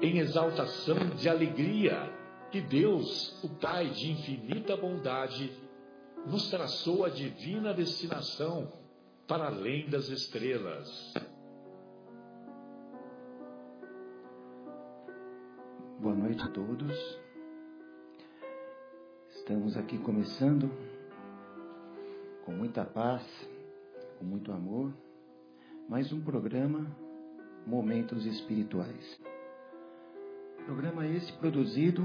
em exaltação de alegria que Deus, o Pai de infinita bondade, nos traçou a divina destinação para além das estrelas. Boa noite a todos. Estamos aqui começando com muita paz, com muito amor, mais um programa Momentos Espirituais. Programa esse produzido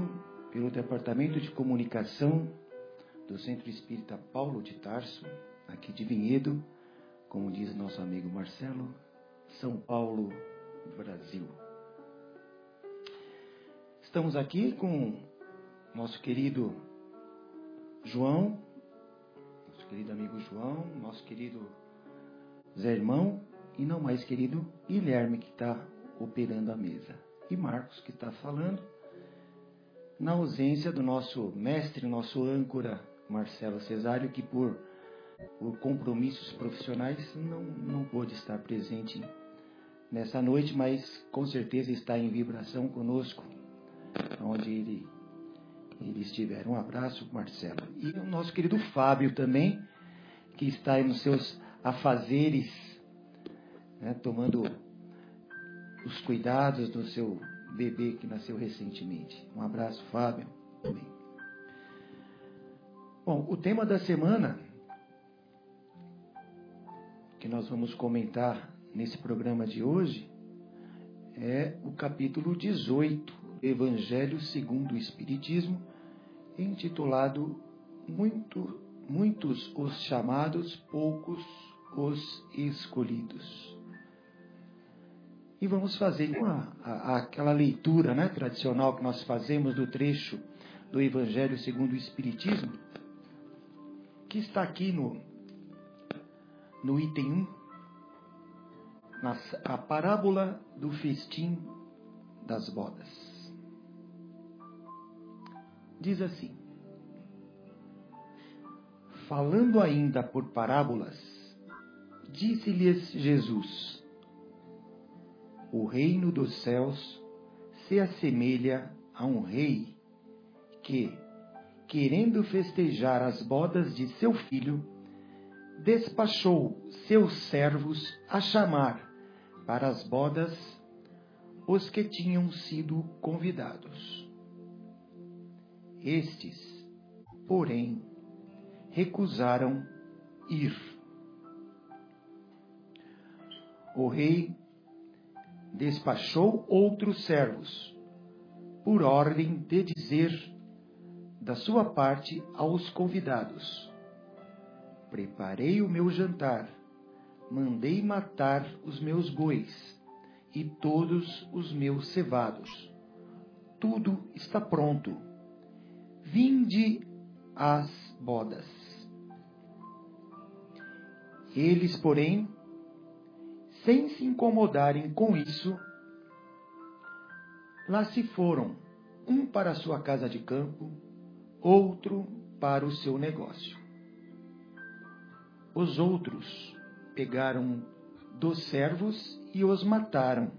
pelo Departamento de Comunicação do Centro Espírita Paulo de Tarso, aqui de Vinhedo, como diz nosso amigo Marcelo, São Paulo, Brasil. Estamos aqui com nosso querido João, nosso querido amigo João, nosso querido Zé Irmão e não mais querido Guilherme, que está operando a mesa e Marcos que está falando, na ausência do nosso mestre, nosso âncora, Marcelo Cesário, que por, por compromissos profissionais não, não pôde estar presente nessa noite, mas com certeza está em vibração conosco, onde ele, ele estiver. Um abraço, Marcelo. E o nosso querido Fábio também, que está nos seus afazeres, né, tomando os cuidados do seu bebê que nasceu recentemente. Um abraço, Fábio. Também. Bom, o tema da semana que nós vamos comentar nesse programa de hoje é o capítulo 18 do Evangelho segundo o Espiritismo, intitulado Muito, Muitos os chamados, poucos os escolhidos. E vamos fazer uma, a, aquela leitura né, tradicional que nós fazemos do trecho do Evangelho segundo o Espiritismo, que está aqui no, no item 1, na, a parábola do festim das bodas. Diz assim: Falando ainda por parábolas, disse-lhes Jesus: o reino dos céus se assemelha a um rei que, querendo festejar as bodas de seu filho, despachou seus servos a chamar para as bodas os que tinham sido convidados. Estes, porém, recusaram ir. O rei despachou outros servos, por ordem de dizer da sua parte aos convidados: Preparei o meu jantar, mandei matar os meus bois e todos os meus cevados. Tudo está pronto. Vinde às bodas. Eles, porém, sem se incomodarem com isso, lá se foram, um para sua casa de campo, outro para o seu negócio. Os outros pegaram dos servos e os mataram,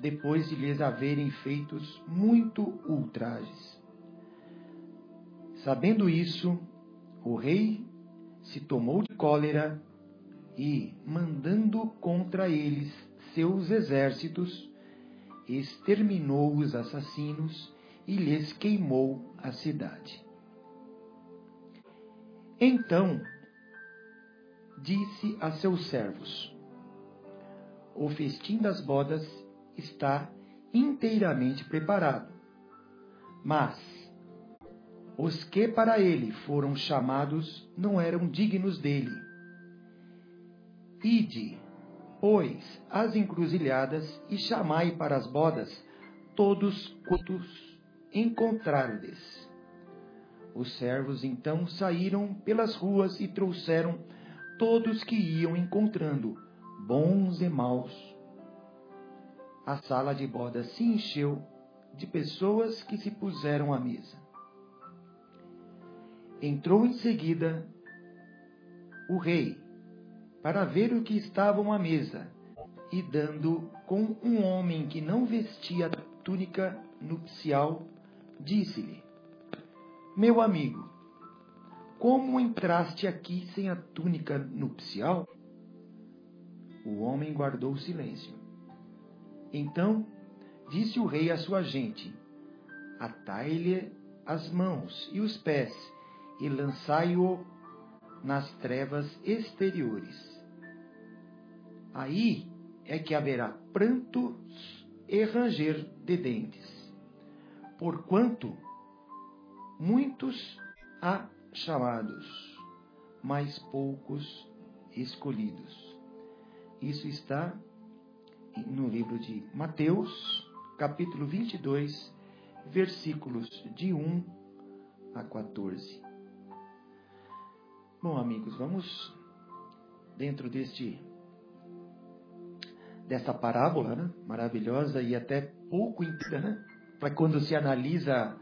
depois de lhes haverem feitos muito ultrajes. Sabendo isso, o rei se tomou de cólera e, mandando contra eles seus exércitos, exterminou os assassinos e lhes queimou a cidade. Então disse a seus servos: O festim das bodas está inteiramente preparado. Mas os que para ele foram chamados não eram dignos dele. Ide, pois, às encruzilhadas e chamai para as bodas todos quantos encontrardes. Os servos então saíram pelas ruas e trouxeram todos que iam encontrando, bons e maus. A sala de bodas se encheu de pessoas que se puseram à mesa. Entrou em seguida o rei para ver o que estavam à mesa, e dando com um homem que não vestia túnica nupcial, disse-lhe: Meu amigo, como entraste aqui sem a túnica nupcial? O homem guardou silêncio. Então disse o rei à sua gente: Atai-lhe as mãos e os pés e lançai-o nas trevas exteriores. Aí é que haverá prantos e ranger de dentes, porquanto muitos há chamados, mas poucos escolhidos. Isso está no livro de Mateus, capítulo 22, versículos de 1 a 14. Bom, amigos, vamos dentro deste dessa parábola, né? maravilhosa e até pouco inteira, né? Para quando se analisa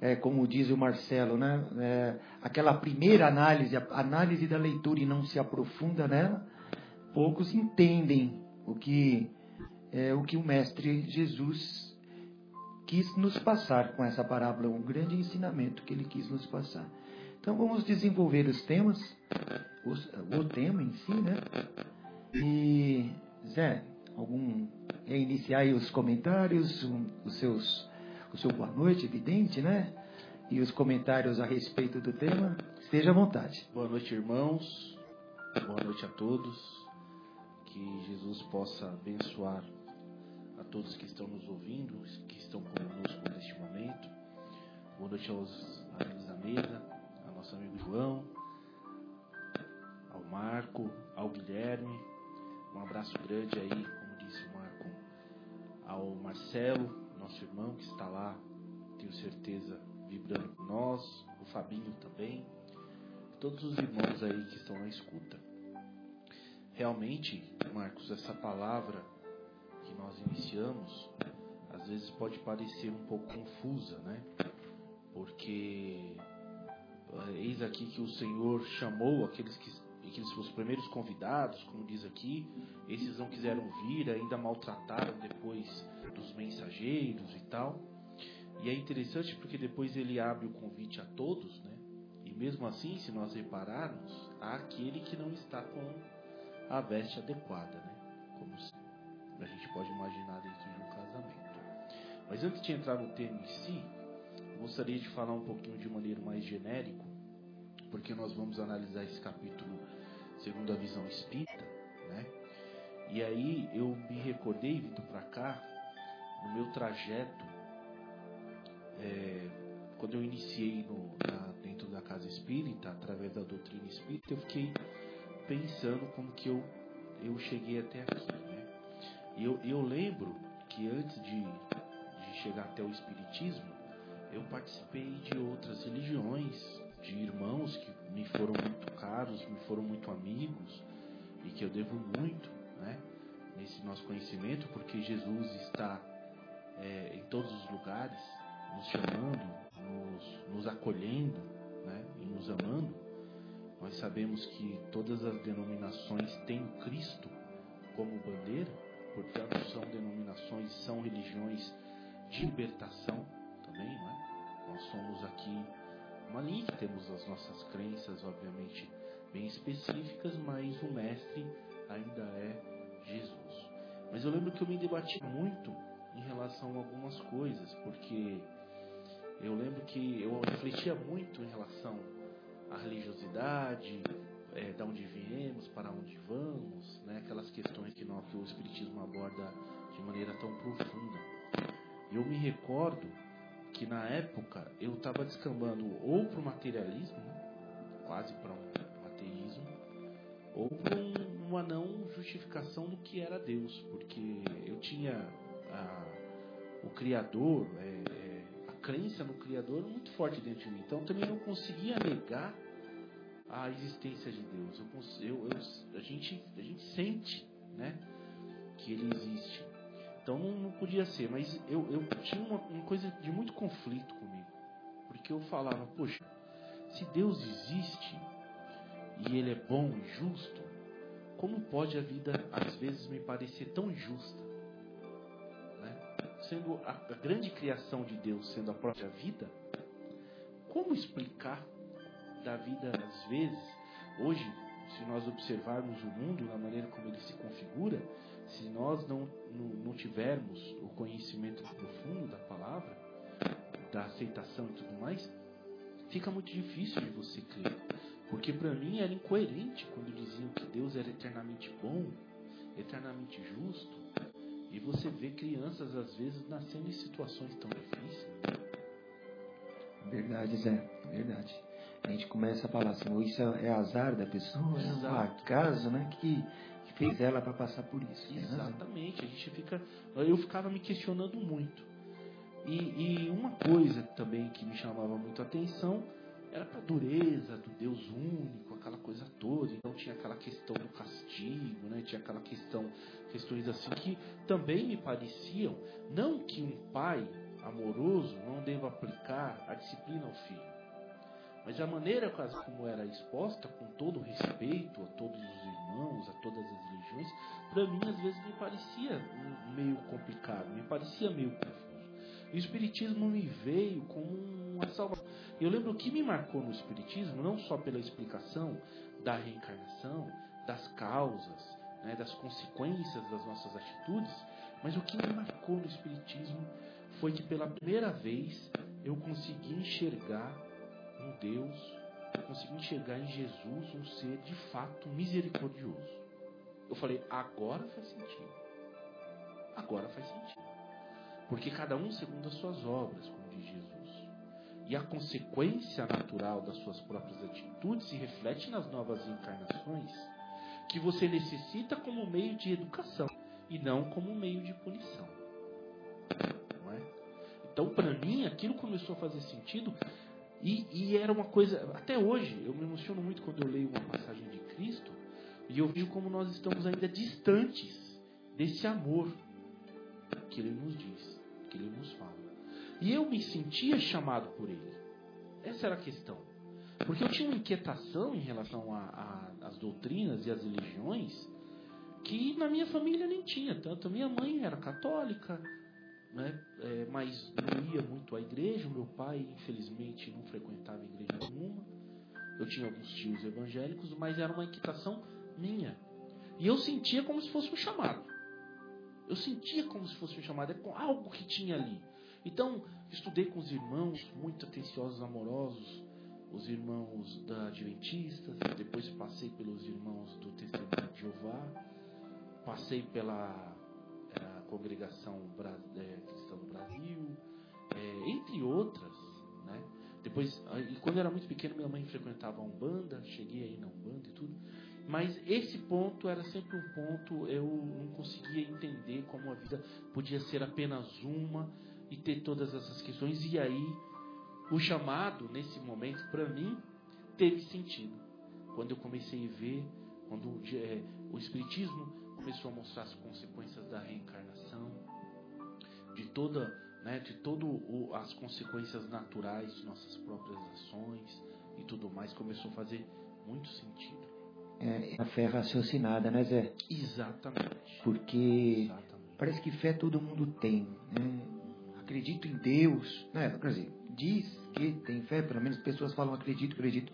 é, como diz o Marcelo, né? É, aquela primeira análise, a análise da leitura e não se aprofunda nela, poucos entendem o que é, o que o mestre Jesus quis nos passar com essa parábola, um grande ensinamento que ele quis nos passar. Então vamos desenvolver os temas, os, o tema em si, né? E Zé, algum é iniciar aí os comentários, um, os seus o seu boa noite, evidente, né? E os comentários a respeito do tema, esteja à vontade. Boa noite, irmãos. Boa noite a todos. Que Jesus possa abençoar a todos que estão nos ouvindo, que estão conosco neste momento. Boa noite aos amigos da mesa, ao nosso amigo João, ao Marco, ao Guilherme. Um abraço grande aí, como disse o Marco, ao Marcelo, nosso irmão que está lá, tenho certeza, vibrando com nós, o Fabinho também, todos os irmãos aí que estão na escuta. Realmente, Marcos, essa palavra que nós iniciamos, às vezes pode parecer um pouco confusa, né? Porque eh, eis aqui que o Senhor chamou aqueles que aqueles os primeiros convidados, como diz aqui, esses não quiseram vir, ainda maltrataram depois dos mensageiros e tal. E é interessante porque depois ele abre o convite a todos, né? E mesmo assim, se nós repararmos, há aquele que não está com a veste adequada, né? Como a gente pode imaginar dentro de um casamento. Mas antes de entrar no tema em si, gostaria de falar um pouquinho de maneira mais genérica, porque nós vamos analisar esse capítulo segundo a visão espírita, né? E aí eu me recordei vindo para cá no meu trajeto, é, quando eu iniciei no, na, dentro da casa espírita, através da doutrina espírita, eu fiquei pensando como que eu, eu cheguei até aqui. Né? E eu, eu lembro que antes de, de chegar até o espiritismo, eu participei de outras religiões, de irmãos que me foram caros, me foram muito amigos e que eu devo muito, né? Nesse nosso conhecimento, porque Jesus está é, em todos os lugares, nos chamando, nos, nos acolhendo né, e nos amando, nós sabemos que todas as denominações têm Cristo como bandeira, portanto, são denominações, são religiões de libertação também, não é? Nós somos aqui uma linha que temos as nossas crenças, obviamente, bem específicas, mas o mestre ainda é Jesus. Mas eu lembro que eu me debati muito em relação a algumas coisas, porque Eu lembro que eu refletia muito em relação à religiosidade, é, da onde viemos, para onde vamos, né? aquelas questões que, nós, que o Espiritismo aborda de maneira tão profunda. Eu me recordo que na época eu estava descambando ou para o materialismo, né? quase para um um, uma não justificação do que era Deus, porque eu tinha a, o Criador, é, é, a crença no Criador muito forte dentro de mim, então também não conseguia negar a existência de Deus. Eu, eu, eu, a, gente, a gente sente né, que Ele existe. Então não, não podia ser, mas eu, eu tinha uma, uma coisa de muito conflito comigo. Porque eu falava, poxa, se Deus existe e Ele é bom e justo, como pode a vida às vezes me parecer tão injusta? Né? Sendo a, a grande criação de Deus sendo a própria vida, como explicar da vida, às vezes, hoje, se nós observarmos o mundo na maneira como ele se configura, se nós não, não, não tivermos o conhecimento profundo da palavra, da aceitação e tudo mais, fica muito difícil de você crer. Porque para mim era incoerente quando diziam que Deus era eternamente bom, eternamente justo, e você vê crianças às vezes nascendo em situações tão difíceis. Verdade, Zé, verdade a gente começa a falar assim, isso é, azar da pessoa, Exato. é um acaso, né? Que, que fez ela para passar por isso. Exatamente, a gente fica. Eu ficava me questionando muito. E, e uma coisa também que me chamava muito a atenção era a dureza do Deus único, aquela coisa toda. Então tinha aquela questão do castigo, né? Tinha aquela questão, questões assim que também me pareciam, não que um pai amoroso não deva aplicar a disciplina ao filho. Mas a maneira como era exposta, com todo respeito a todos os irmãos, a todas as religiões, para mim às vezes me parecia meio complicado, me parecia meio confuso. E o Espiritismo me veio como uma salvação. Eu lembro o que me marcou no Espiritismo, não só pela explicação da reencarnação, das causas, né, das consequências das nossas atitudes, mas o que me marcou no Espiritismo foi que pela primeira vez eu consegui enxergar um Deus, eu consegui enxergar em Jesus um ser de fato misericordioso. Eu falei, agora faz sentido. Agora faz sentido. Porque cada um segundo as suas obras, como diz Jesus. E a consequência natural das suas próprias atitudes se reflete nas novas encarnações que você necessita como meio de educação e não como meio de punição. Não é? Então, para mim, aquilo começou a fazer sentido e, e, era uma coisa, até hoje, eu me emociono muito quando eu leio uma passagem de Cristo e eu vejo como nós estamos ainda distantes desse amor que Ele nos diz, que Ele nos fala. E eu me sentia chamado por Ele. Essa era a questão. Porque eu tinha uma inquietação em relação às doutrinas e às religiões que na minha família nem tinha. Tanto minha mãe era católica, né? É, mas não ia muito à igreja. Meu pai, infelizmente, não frequentava igreja nenhuma. Eu tinha alguns tios evangélicos, mas era uma inquietação minha. E eu sentia como se fosse um chamado. Eu sentia como se fosse um chamado, é algo que tinha ali. Então, estudei com os irmãos muito atenciosos, amorosos, os irmãos da Adventistas, depois passei pelos irmãos do Testemunho de Jeová, passei pela congregação é, cristã do Brasil, é, entre outras. Né? Depois, e quando eu era muito pequeno, minha mãe frequentava a Umbanda, cheguei aí na Umbanda e tudo. Mas esse ponto era sempre um ponto, eu não conseguia entender como a vida podia ser apenas uma e ter todas essas questões. E aí, o chamado, nesse momento, para mim, teve sentido. Quando eu comecei a ver, quando é, o Espiritismo começou a mostrar as consequências da reencarnação, de toda, né, de todo o, as consequências naturais de nossas próprias ações e tudo mais, começou a fazer muito sentido. É, a fé raciocinada, né, Zé? Exatamente. Porque Exatamente. parece que fé todo mundo tem, né? Acredito em Deus, né? Quer dizer, diz que tem fé, pelo menos pessoas falam acredito, acredito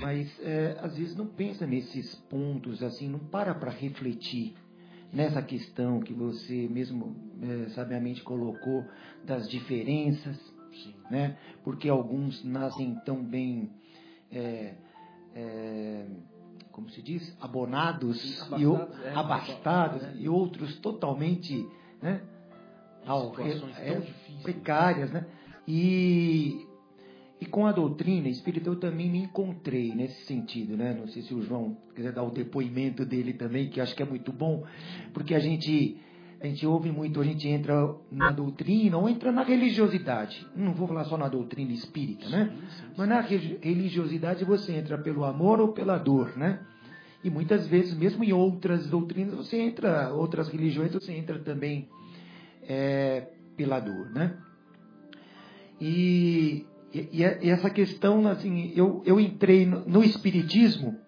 mas é, às vezes não pensa nesses pontos assim, não para para refletir nessa questão que você mesmo é, sabiamente colocou das diferenças, Sim. Né? Porque alguns nascem tão bem, é, é, como se diz, abonados, abastados, e, é, abastados é. e outros totalmente né, ao, é, precárias. Né? E e com a doutrina espírita eu também me encontrei nesse sentido, né? Não sei se o João quiser dar o depoimento dele também, que acho que é muito bom, porque a gente a gente ouve muito, a gente entra na doutrina ou entra na religiosidade. Não vou falar só na doutrina espírita, né? Mas na religiosidade você entra pelo amor ou pela dor, né? E muitas vezes, mesmo em outras doutrinas, você entra, outras religiões, você entra também é, pela dor, né? E e, e, essa questão, assim, eu, eu entrei no, no Espiritismo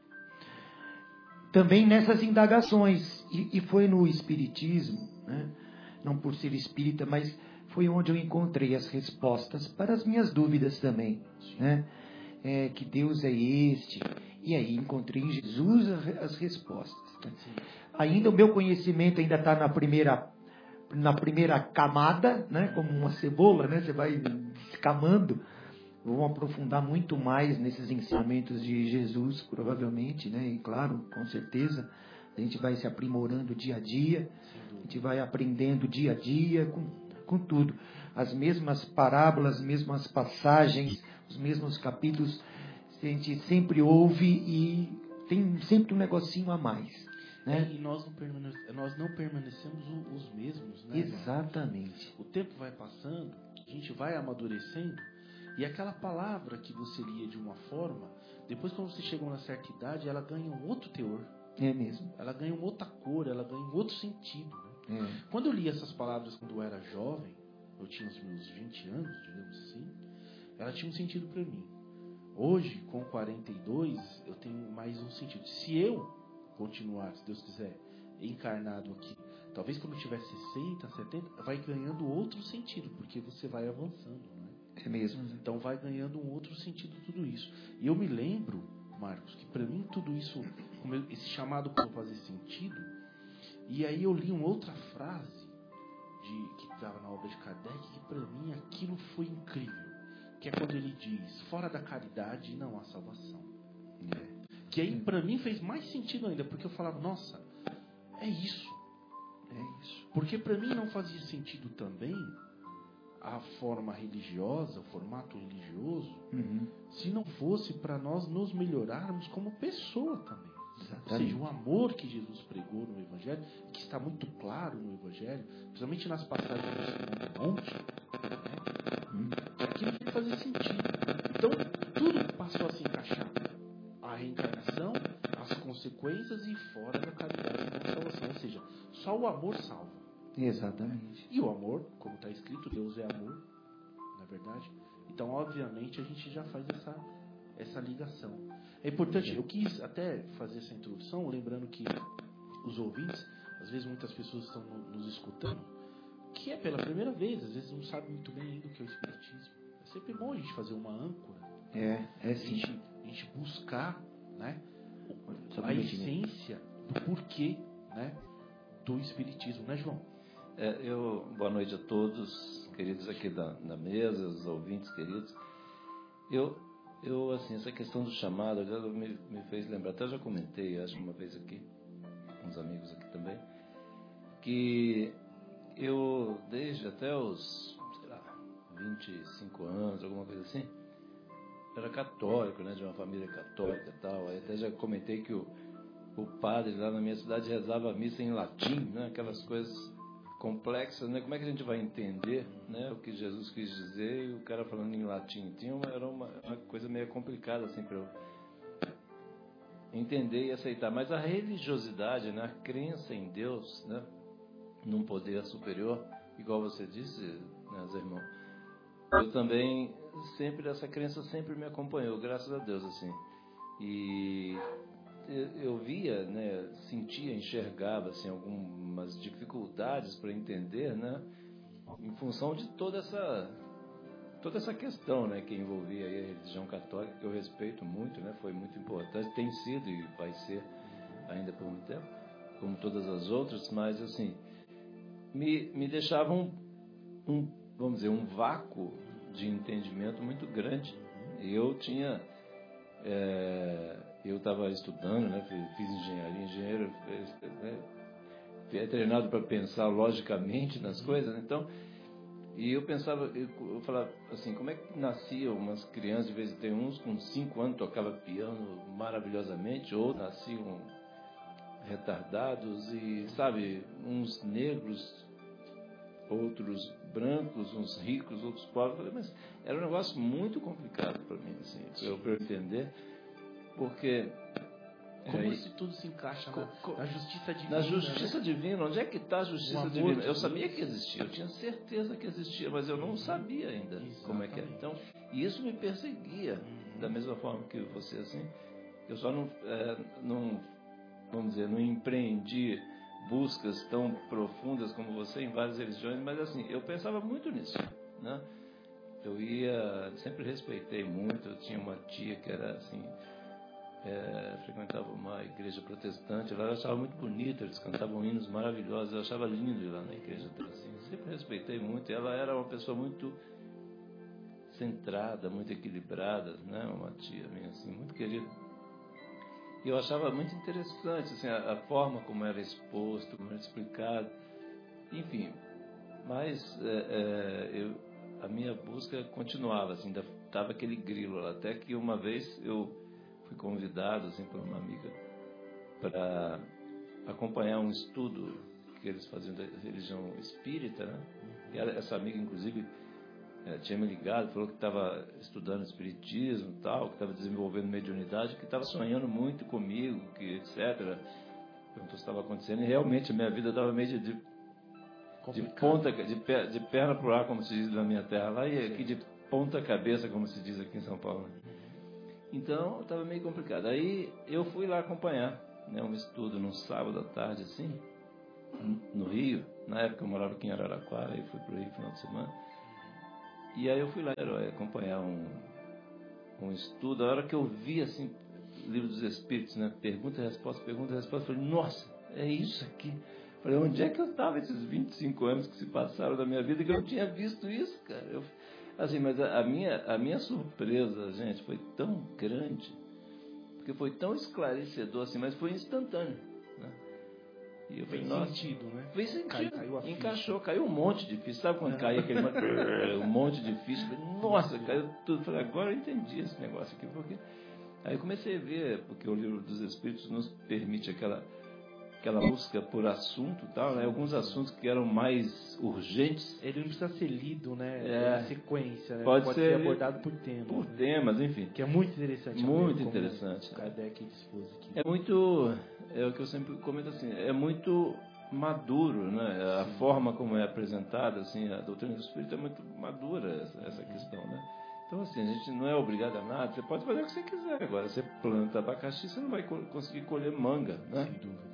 também nessas indagações. E, e foi no Espiritismo, né? não por ser espírita, mas foi onde eu encontrei as respostas para as minhas dúvidas também. Né? É, que Deus é este. E aí encontrei em Jesus as respostas. Né? Ainda o meu conhecimento ainda está na primeira na primeira camada, né? como uma cebola, né? você vai descamando vão aprofundar muito mais nesses ensinamentos de Jesus, provavelmente, né? E claro, com certeza, a gente vai se aprimorando dia a dia, a gente vai aprendendo dia a dia com, com tudo. As mesmas parábolas, as mesmas passagens, os mesmos capítulos, a gente sempre ouve e tem sempre um negocinho a mais. Né? E nós não, permanecemos, nós não permanecemos os mesmos, né? Exatamente. O tempo vai passando, a gente vai amadurecendo e aquela palavra que você lia de uma forma, depois quando você chega a uma certa idade, ela ganha um outro teor. É mesmo. Ela ganha uma outra cor, ela ganha um outro sentido. Né? É. Quando eu li essas palavras quando eu era jovem, eu tinha os meus 20 anos, digamos assim, ela tinha um sentido para mim. Hoje, com 42, eu tenho mais um sentido. Se eu continuar, se Deus quiser, encarnado aqui, talvez quando eu tiver 60, 70, vai ganhando outro sentido, porque você vai avançando. É mesmo. Então vai ganhando um outro sentido tudo isso. E eu me lembro, Marcos, que para mim tudo isso, esse chamado para fazer sentido. E aí eu li uma outra frase de, que estava na obra de Kardec que para mim aquilo foi incrível. Que é quando ele diz: fora da caridade não há salvação. É. Que aí para mim fez mais sentido ainda, porque eu falava: nossa, é isso. É isso. Porque para mim não fazia sentido também a forma religiosa, o formato religioso, uhum. se não fosse para nós nos melhorarmos como pessoa também. Exatamente. Ou seja, o amor que Jesus pregou no Evangelho, que está muito claro no Evangelho, principalmente nas passagens do Monte, né? Hum. aquilo tem que fazer sentido. Então, tudo passou a se encaixar. A reencarnação, as consequências e fora da caridade da salvação. Ou seja, só o amor salva. Exatamente. E o amor, como está escrito, Deus é amor, na verdade. Então, obviamente, a gente já faz essa, essa ligação. É importante, eu quis até fazer essa introdução, lembrando que os ouvintes, às vezes muitas pessoas estão nos escutando, que é pela primeira vez, às vezes não sabem muito bem ainda o que é o Espiritismo. É sempre bom a gente fazer uma âncora. É, é sim. A gente, a gente buscar né, a essência do porquê né, do Espiritismo, né, João? É, eu, boa noite a todos, queridos aqui da, da mesa, os ouvintes queridos. Eu, eu, assim, essa questão do chamado me, me fez lembrar, até já comentei, acho uma vez aqui, com os amigos aqui também, que eu, desde até os, sei lá, 25 anos, alguma coisa assim, era católico, né, de uma família católica e tal. Aí até já comentei que o, o padre lá na minha cidade rezava a missa em latim, né, aquelas coisas complexas, né? Como é que a gente vai entender, né, o que Jesus quis dizer e o cara falando em latim? Tinha uma, era uma, uma coisa meio complicada assim para eu entender e aceitar. Mas a religiosidade, né, a crença em Deus, né, num poder superior, igual você disse, né, irmão. Eu também sempre essa crença sempre me acompanhou, graças a Deus assim. E eu via, né, sentia, enxergava assim algumas dificuldades para entender, né, em função de toda essa toda essa questão, né, que envolvia a religião católica, que eu respeito muito, né, foi muito importante, tem sido e vai ser ainda por muito tempo, como todas as outras, mas assim me me deixava um, um vamos dizer um vácuo de entendimento muito grande. Eu tinha. É, eu estava estudando, né, fiz engenharia, engenheiro né, é treinado para pensar logicamente nas coisas, então. E eu pensava, eu, eu, falava assim, como é que nasciam umas crianças, de vez em quando, uns com cinco anos tocava piano maravilhosamente, outros nasciam retardados e, sabe, uns negros, outros brancos, uns ricos, outros pobres. Falei, mas era um negócio muito complicado para mim, assim, para eu entender, porque como isso tudo se encaixa na, na, justiça divina? Na justiça né? divina, onde é que está a justiça divina? Eu sabia que existia, eu tinha certeza que existia, mas eu não sabia ainda Exatamente. como é que é. Então, isso me perseguia, uhum. da mesma forma que você, assim. Eu só não, é, não, vamos dizer, não empreendi buscas tão profundas como você em várias religiões, mas assim, eu pensava muito nisso, né? Eu ia, sempre respeitei muito, eu tinha uma tia que era assim, é, frequentava uma igreja protestante, lá eu achava muito bonita, eles cantavam hinos maravilhosos, eu achava lindo ir lá na igreja assim, sempre respeitei muito, ela era uma pessoa muito centrada, muito equilibrada, né, uma tia minha assim, muito querida. E eu achava muito interessante assim, a, a forma como era exposto, como era explicado, enfim, mas é, é, eu, a minha busca continuava, assim, estava aquele grilo lá, até que uma vez eu fui convidado assim por uma amiga para acompanhar um estudo que eles faziam da religião espírita, né? E essa amiga inclusive é, tinha me ligado, falou que estava estudando espiritismo, tal, que estava desenvolvendo mediunidade, que estava sonhando muito comigo, que etc. Perguntou se estava acontecendo e realmente a minha vida estava meio de, de, de ponta, de, de perna para o ar, como se diz na minha terra lá, e aqui de ponta cabeça, como se diz aqui em São Paulo. Né? Então estava meio complicado. Aí eu fui lá acompanhar né, um estudo num sábado à tarde, assim, no Rio. Na época eu morava aqui em Araraquara e fui para o Rio no final de semana. E aí eu fui lá acompanhar um, um estudo. A hora que eu vi, assim, livro dos Espíritos, né? Pergunta e resposta, pergunta e resposta. Eu falei, nossa, é isso aqui. Falei, onde é que eu estava esses 25 anos que se passaram da minha vida que eu não tinha visto isso, cara? Eu, Assim, mas a, minha, a minha surpresa, gente, foi tão grande, porque foi tão esclarecedor assim, mas foi instantâneo. Né? E eu falei, Fez sentido, né? Fez sentido. Caiu, caiu Encaixou, caiu um monte de ficha. Sabe quando é. cai aquele um monte de ficha? Nossa, caiu tudo. Falei, agora eu entendi esse negócio aqui. Porque... Aí eu comecei a ver, porque o livro dos Espíritos nos permite aquela aquela busca por assunto tal, né? Alguns assuntos que eram mais urgentes. Ele não precisa ser lido, né? É, em sequência, né? Pode, pode ser, ser, abordado por temas. Por né? temas, enfim. Que é muito interessante. Muito interessante. O Kardec aqui. É muito, é o que eu sempre comento assim, é muito maduro, né? A Sim. forma como é apresentada, assim, a doutrina do Espírito é muito madura essa, essa questão, né? Então, assim, a gente não é obrigado a nada. Você pode fazer o que você quiser. Agora, você planta abacaxi, você não vai conseguir colher manga, né? Sem dúvida.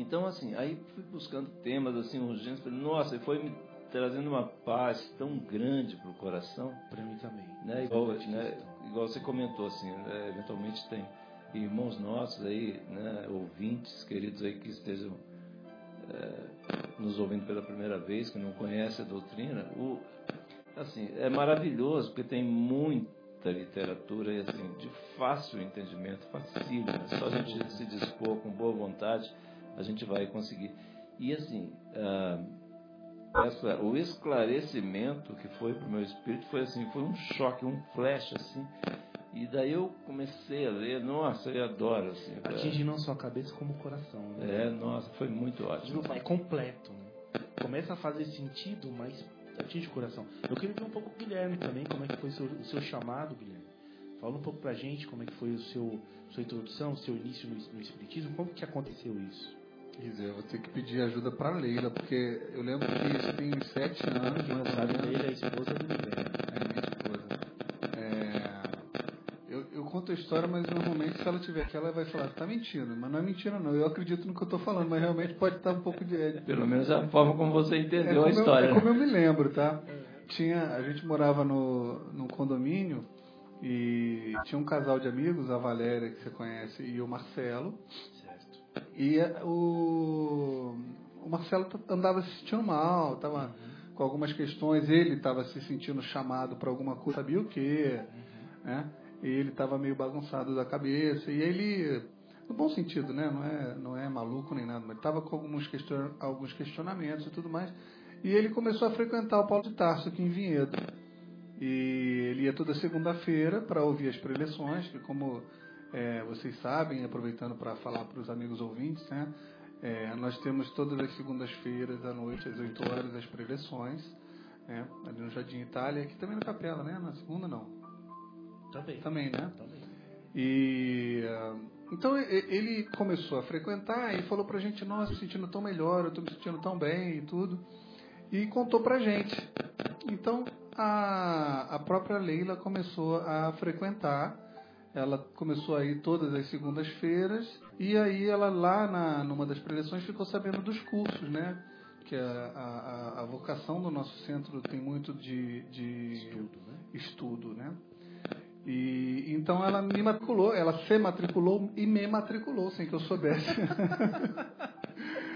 Então, assim, aí fui buscando temas assim urgentes, falei, nossa, e foi me trazendo uma paz tão grande para o coração. Para mim também. Né? Igual, né? Igual você comentou, assim, né? eventualmente tem irmãos nossos aí, né? ouvintes queridos aí que estejam é, nos ouvindo pela primeira vez, que não conhecem a doutrina. O, assim, é maravilhoso, porque tem muita literatura e assim, de fácil entendimento, facílimo. É só a gente se dispor com boa vontade a gente vai conseguir. E assim, uh, essa, o esclarecimento que foi para o meu espírito foi assim, foi um choque, um flash assim. E daí eu comecei a ler, nossa, eu adoro assim. Atinge não só a cabeça como o coração. Né? É, nossa, foi muito ótimo. É completo, né? Começa a fazer sentido, mas atinge o coração. Eu queria ver um pouco o Guilherme também, como é que foi o seu, o seu chamado, Guilherme. Fala um pouco pra gente como é que foi o seu sua introdução, o seu início no, no espiritismo, como que aconteceu isso? Dizer, eu vou ter que pedir ajuda para Leila, porque eu lembro que isso tem sete anos. Não sabe, Leila é a esposa do Guilherme. É, minha esposa. É, eu, eu conto a história, mas normalmente se ela tiver aqui, ela vai falar, tá mentindo. Mas não é mentira, não. Eu acredito no que eu estou falando, mas realmente pode estar um pouco de. Pelo menos a forma como você entendeu é a história. Eu, é como eu me lembro, tá? Tinha, a gente morava no, no condomínio e tinha um casal de amigos, a Valéria, que você conhece, e o Marcelo. E o, o Marcelo andava se sentindo mal, estava uhum. com algumas questões, ele estava se sentindo chamado para alguma coisa, sabia o quê, Uhum. né? Ele estava meio bagunçado da cabeça e ele, no bom sentido, né? Não é, não é maluco nem nada, mas estava com alguns, question, alguns questionamentos e tudo mais. E ele começou a frequentar o Paulo de Tarso aqui em Vinhedo. E ele ia toda segunda-feira para ouvir as preleções, que como é, vocês sabem, aproveitando para falar para os amigos ouvintes, né? É, nós temos todas as segundas-feiras à noite, às 8 horas, as preleções, né? ali no Jardim Itália, aqui também na capela, né? Na segunda não. Também. Também, né? Também. E ah, então ele começou a frequentar e falou pra gente, nossa, me sentindo tão melhor, eu tô me sentindo tão bem e tudo. E contou pra gente. Então a, a própria Leila começou a frequentar. Ela começou a ir todas as segundas-feiras e aí ela lá na, numa das preleções ficou sabendo dos cursos, né? Que a, a, a- a vocação do nosso centro tem muito de, de Estudo, né? estudo, né? E então ela me matriculou, ela se matriculou e me matriculou sem que eu soubesse.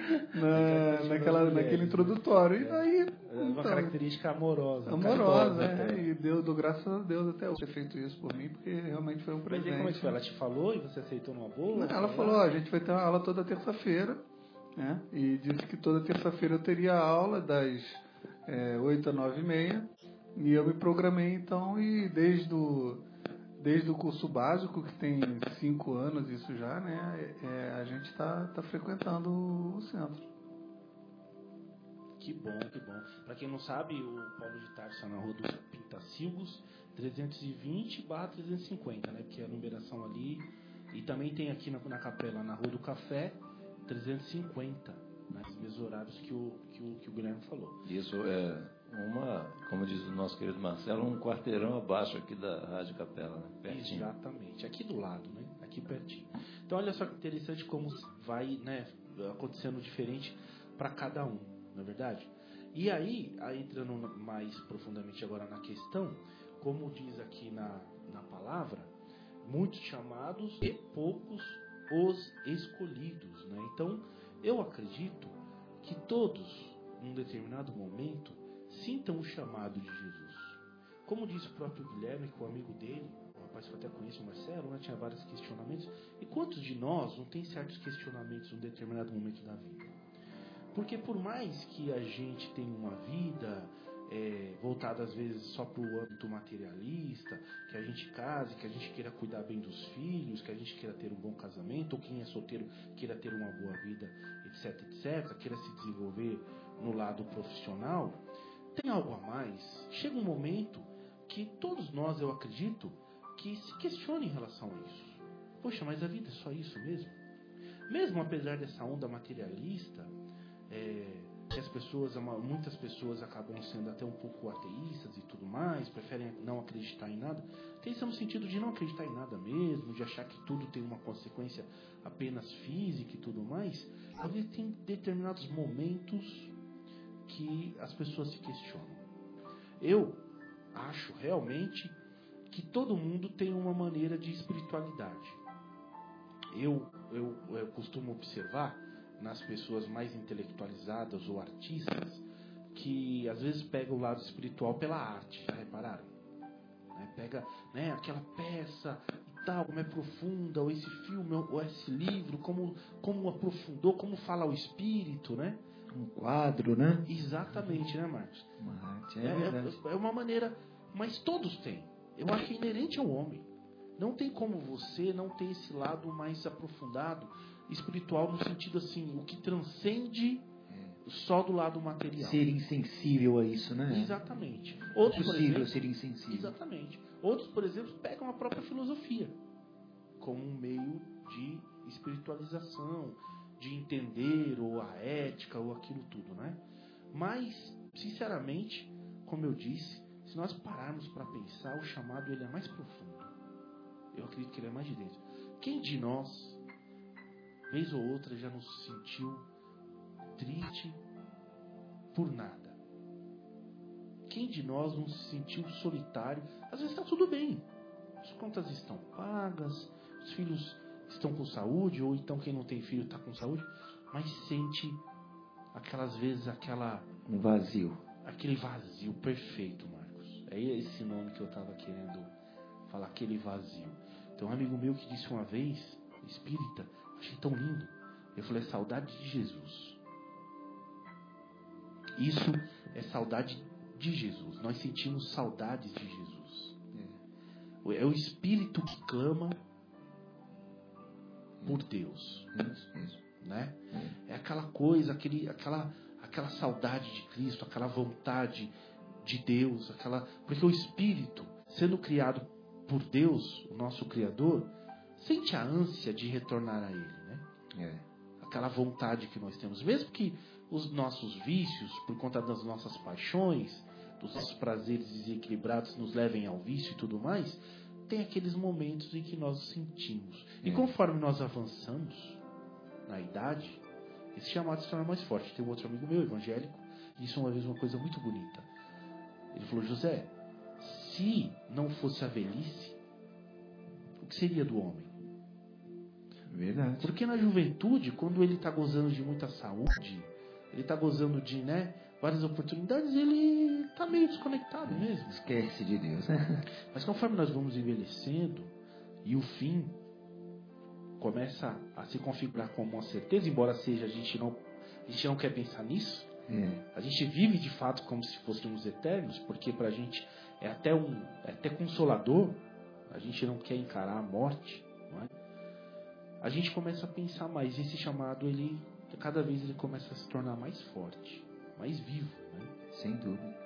Na, naquela, naquele introdutório. E aí, É uma então, característica amorosa. amorosa, caridosa é, e deu, dou graças a Deus até hoje ter feito isso por mim, porque realmente foi um Mas presente. aí como é que foi? Ela te falou e você aceitou numa boa? Ela falou, ó, a gente vai ter uma aula toda terça-feira, né? E disse que toda terça-feira eu teria aula das é, 8 às 9 e meia. E eu me programei então e desde o, desde o curso básico, que tem cinco anos isso já, né? é, a gente está tá frequentando o centro. Que bom, que bom. Pra quem não sabe, o Paulo de Tarso está na rua dos Pintacilgos, 320 barra 350, né? Porque é a numeração ali. E também tem aqui na, na capela, na Rua do Café, 350, né? Os mesmos horários que o, que o, que o Guilherme falou. Isso é uma, como diz o nosso querido Marcelo, um quarteirão abaixo aqui da Rádio Capela, né? pertinho. Exatamente, aqui do lado, né? Aqui pertinho. Então olha só que interessante como vai, né, acontecendo diferente para cada um, não é verdade? E aí, entrando mais profundamente agora na questão, como diz aqui na, na palavra, muitos chamados e poucos os escolhidos, né? Então, eu acredito que todos, num determinado momento, sintam o chamado de Jesus. Como disse o próprio Guilherme, que o amigo dele, o rapaz que até conheço, o Marcelo, né, tinha vários questionamentos. E quantos de nós não tem certos questionamentos num determinado momento da vida? Porque por mais que a gente tenha uma vida é, voltada às vezes só para o âmbito materialista, que a gente case, que a gente queira cuidar bem dos filhos, que a gente queira ter um bom casamento, ou quem é solteiro queira ter uma boa vida, etc, etc, queira se desenvolver no lado profissional, tem algo a mais. Chega um momento que todos nós, eu acredito, que se questionem em relação a isso. Poxa, mas a vida é só isso mesmo? Mesmo apesar dessa onda materialista, é, que as pessoas, muitas pessoas acabam sendo até um pouco ateístas e tudo mais, preferem não acreditar em nada, ateísta no sentido de não acreditar em nada mesmo, de achar que tudo tem uma consequência apenas física e tudo mais, talvez tem determinados momentos que as pessoas se questionam. Eu acho realmente que todo mundo tem uma maneira de espiritualidade. Eu, eu, eu costumo observar nas pessoas mais intelectualizadas ou artistas que às vezes pegam o lado espiritual pela arte, já repararam? Né? Pega né, aquela peça e tal, como é profunda, ou esse filme, ou esse livro, como, como aprofundou, como fala o espírito, né? Um quadro, né? Exatamente, né, Marcos? Uma arte, é, É, verdade. é, é uma maneira, mas todos têm. Eu acho que é inerente ao homem. Não tem como você não ter esse lado mais aprofundado, espiritual, no sentido assim, o que transcende só do lado material. Ser insensível a isso, né? Exatamente. É Outros, por possível exemplo, ser insensível. Exatamente. Outros, por exemplo, pegam a própria filosofia como um meio de espiritualização, de entender ou a ética ou aquilo tudo, né? Mas, sinceramente, como eu disse, se nós pararmos para pensar, o chamado ele é mais profundo. Eu acredito que ele é mais de dentro. Quem de nós, vez ou outra, já nos sentiu triste por nada? Quem de nós não se sentiu solitário? Às vezes está tudo bem. As contas estão pagas, os filhos estão com saúde, ou então quem não tem filho está com saúde, mas sente aquelas vezes aquela Um vazio. aquele vazio perfeito, Marcos. É esse nome que eu estava querendo falar, aquele vazio. Tem um amigo meu que disse uma vez, espírita, achei tão lindo. Eu falei, é saudade de Jesus. Isso é saudade de Jesus. Nós sentimos saudades de Jesus. É, é o Espírito que clama por Deus. Né? É aquela coisa, aquele, aquela, aquela saudade de Cristo, aquela vontade de Deus, aquela. Porque o Espírito, sendo criado por Deus, o nosso Criador, sente a ânsia de retornar a Ele, né? É. Aquela vontade que nós temos, mesmo que os nossos vícios, por conta das nossas paixões, dos nossos prazeres desequilibrados nos levem ao vício e tudo mais, tem aqueles momentos em que nós sentimos. E É. conforme nós avançamos na idade, esse chamado se torna mais forte. Tem um outro amigo meu, evangélico, disse uma vez uma coisa muito bonita. Ele falou: José, se não fosse a velhice, o que seria do homem? Verdade. Porque na juventude, quando ele está gozando de muita saúde, ele está gozando de né, várias oportunidades, ele está meio desconectado mesmo. Esquece de Deus, né? Mas conforme nós vamos envelhecendo e o fim começa a se configurar como uma certeza, embora seja a gente não a gente não quer pensar nisso, É. a gente vive de fato como se fôssemos eternos, porque para a gente é até um é até consolador. A gente não quer encarar a morte, é? A gente começa a pensar mais. Esse chamado ele cada vez ele começa a se tornar mais forte, mais vivo, né? Sem dúvida.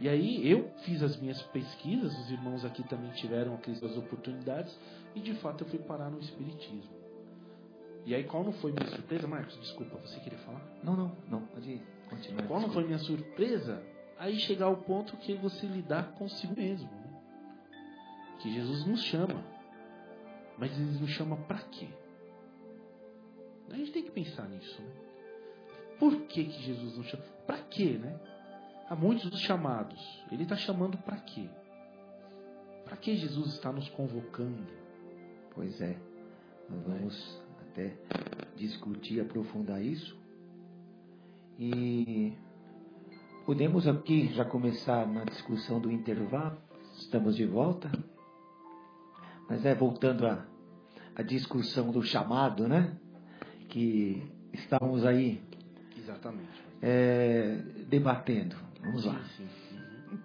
E aí eu fiz as minhas pesquisas, os irmãos aqui também tiveram aquelas oportunidades e de fato eu fui parar no espiritismo. E aí qual não foi minha surpresa, Marcos? Desculpa, você queria falar? Não, não, não. Pode continuar. Qual não foi minha surpresa? Aí chegar ao ponto que você lidar consigo mesmo. né? Que Jesus nos chama. Mas ele nos chama para quê? A gente tem que pensar nisso, né? Por que, que Jesus nos chama? Para quê, né? Há muitos dos chamados. Ele está chamando para quê? Para que Jesus está nos convocando? Pois é. Nós vamos até discutir, aprofundar isso. E podemos aqui já começar na discussão do intervalo. Estamos de volta. Mas é voltando à, à discussão do chamado, né? Que estávamos aí Exatamente. é, debatendo. Vamos lá. Sim, sim. Uhum.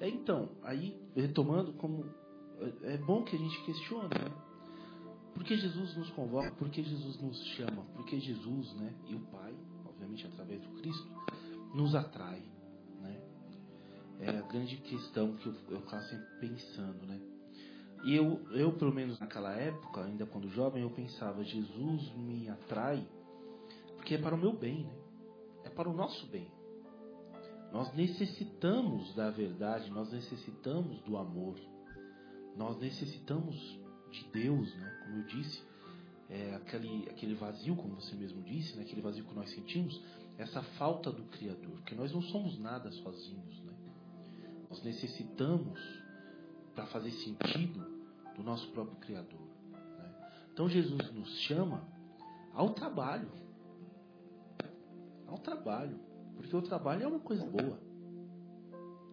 É, então, aí, retomando, como é é bom que a gente questione, né? Por que Jesus nos convoca? Por que Jesus nos chama? Por que Jesus, né? E o Pai, obviamente através do Cristo, nos atrai, né? É a grande questão que eu, eu estava sempre pensando, né? E eu, eu, pelo menos naquela época, ainda quando jovem, eu pensava, Jesus me atrai porque é para o meu bem, né? É para o nosso bem. Nós necessitamos da verdade, nós necessitamos do amor, nós necessitamos de Deus, né? Como eu disse, é aquele, aquele vazio, como você mesmo disse, né? aquele vazio que nós sentimos, essa falta do Criador, porque nós não somos nada sozinhos, né? Nós necessitamos, para fazer sentido, do nosso próprio Criador. né? Então Jesus nos chama ao trabalho, ao trabalho. Porque o trabalho é uma coisa boa.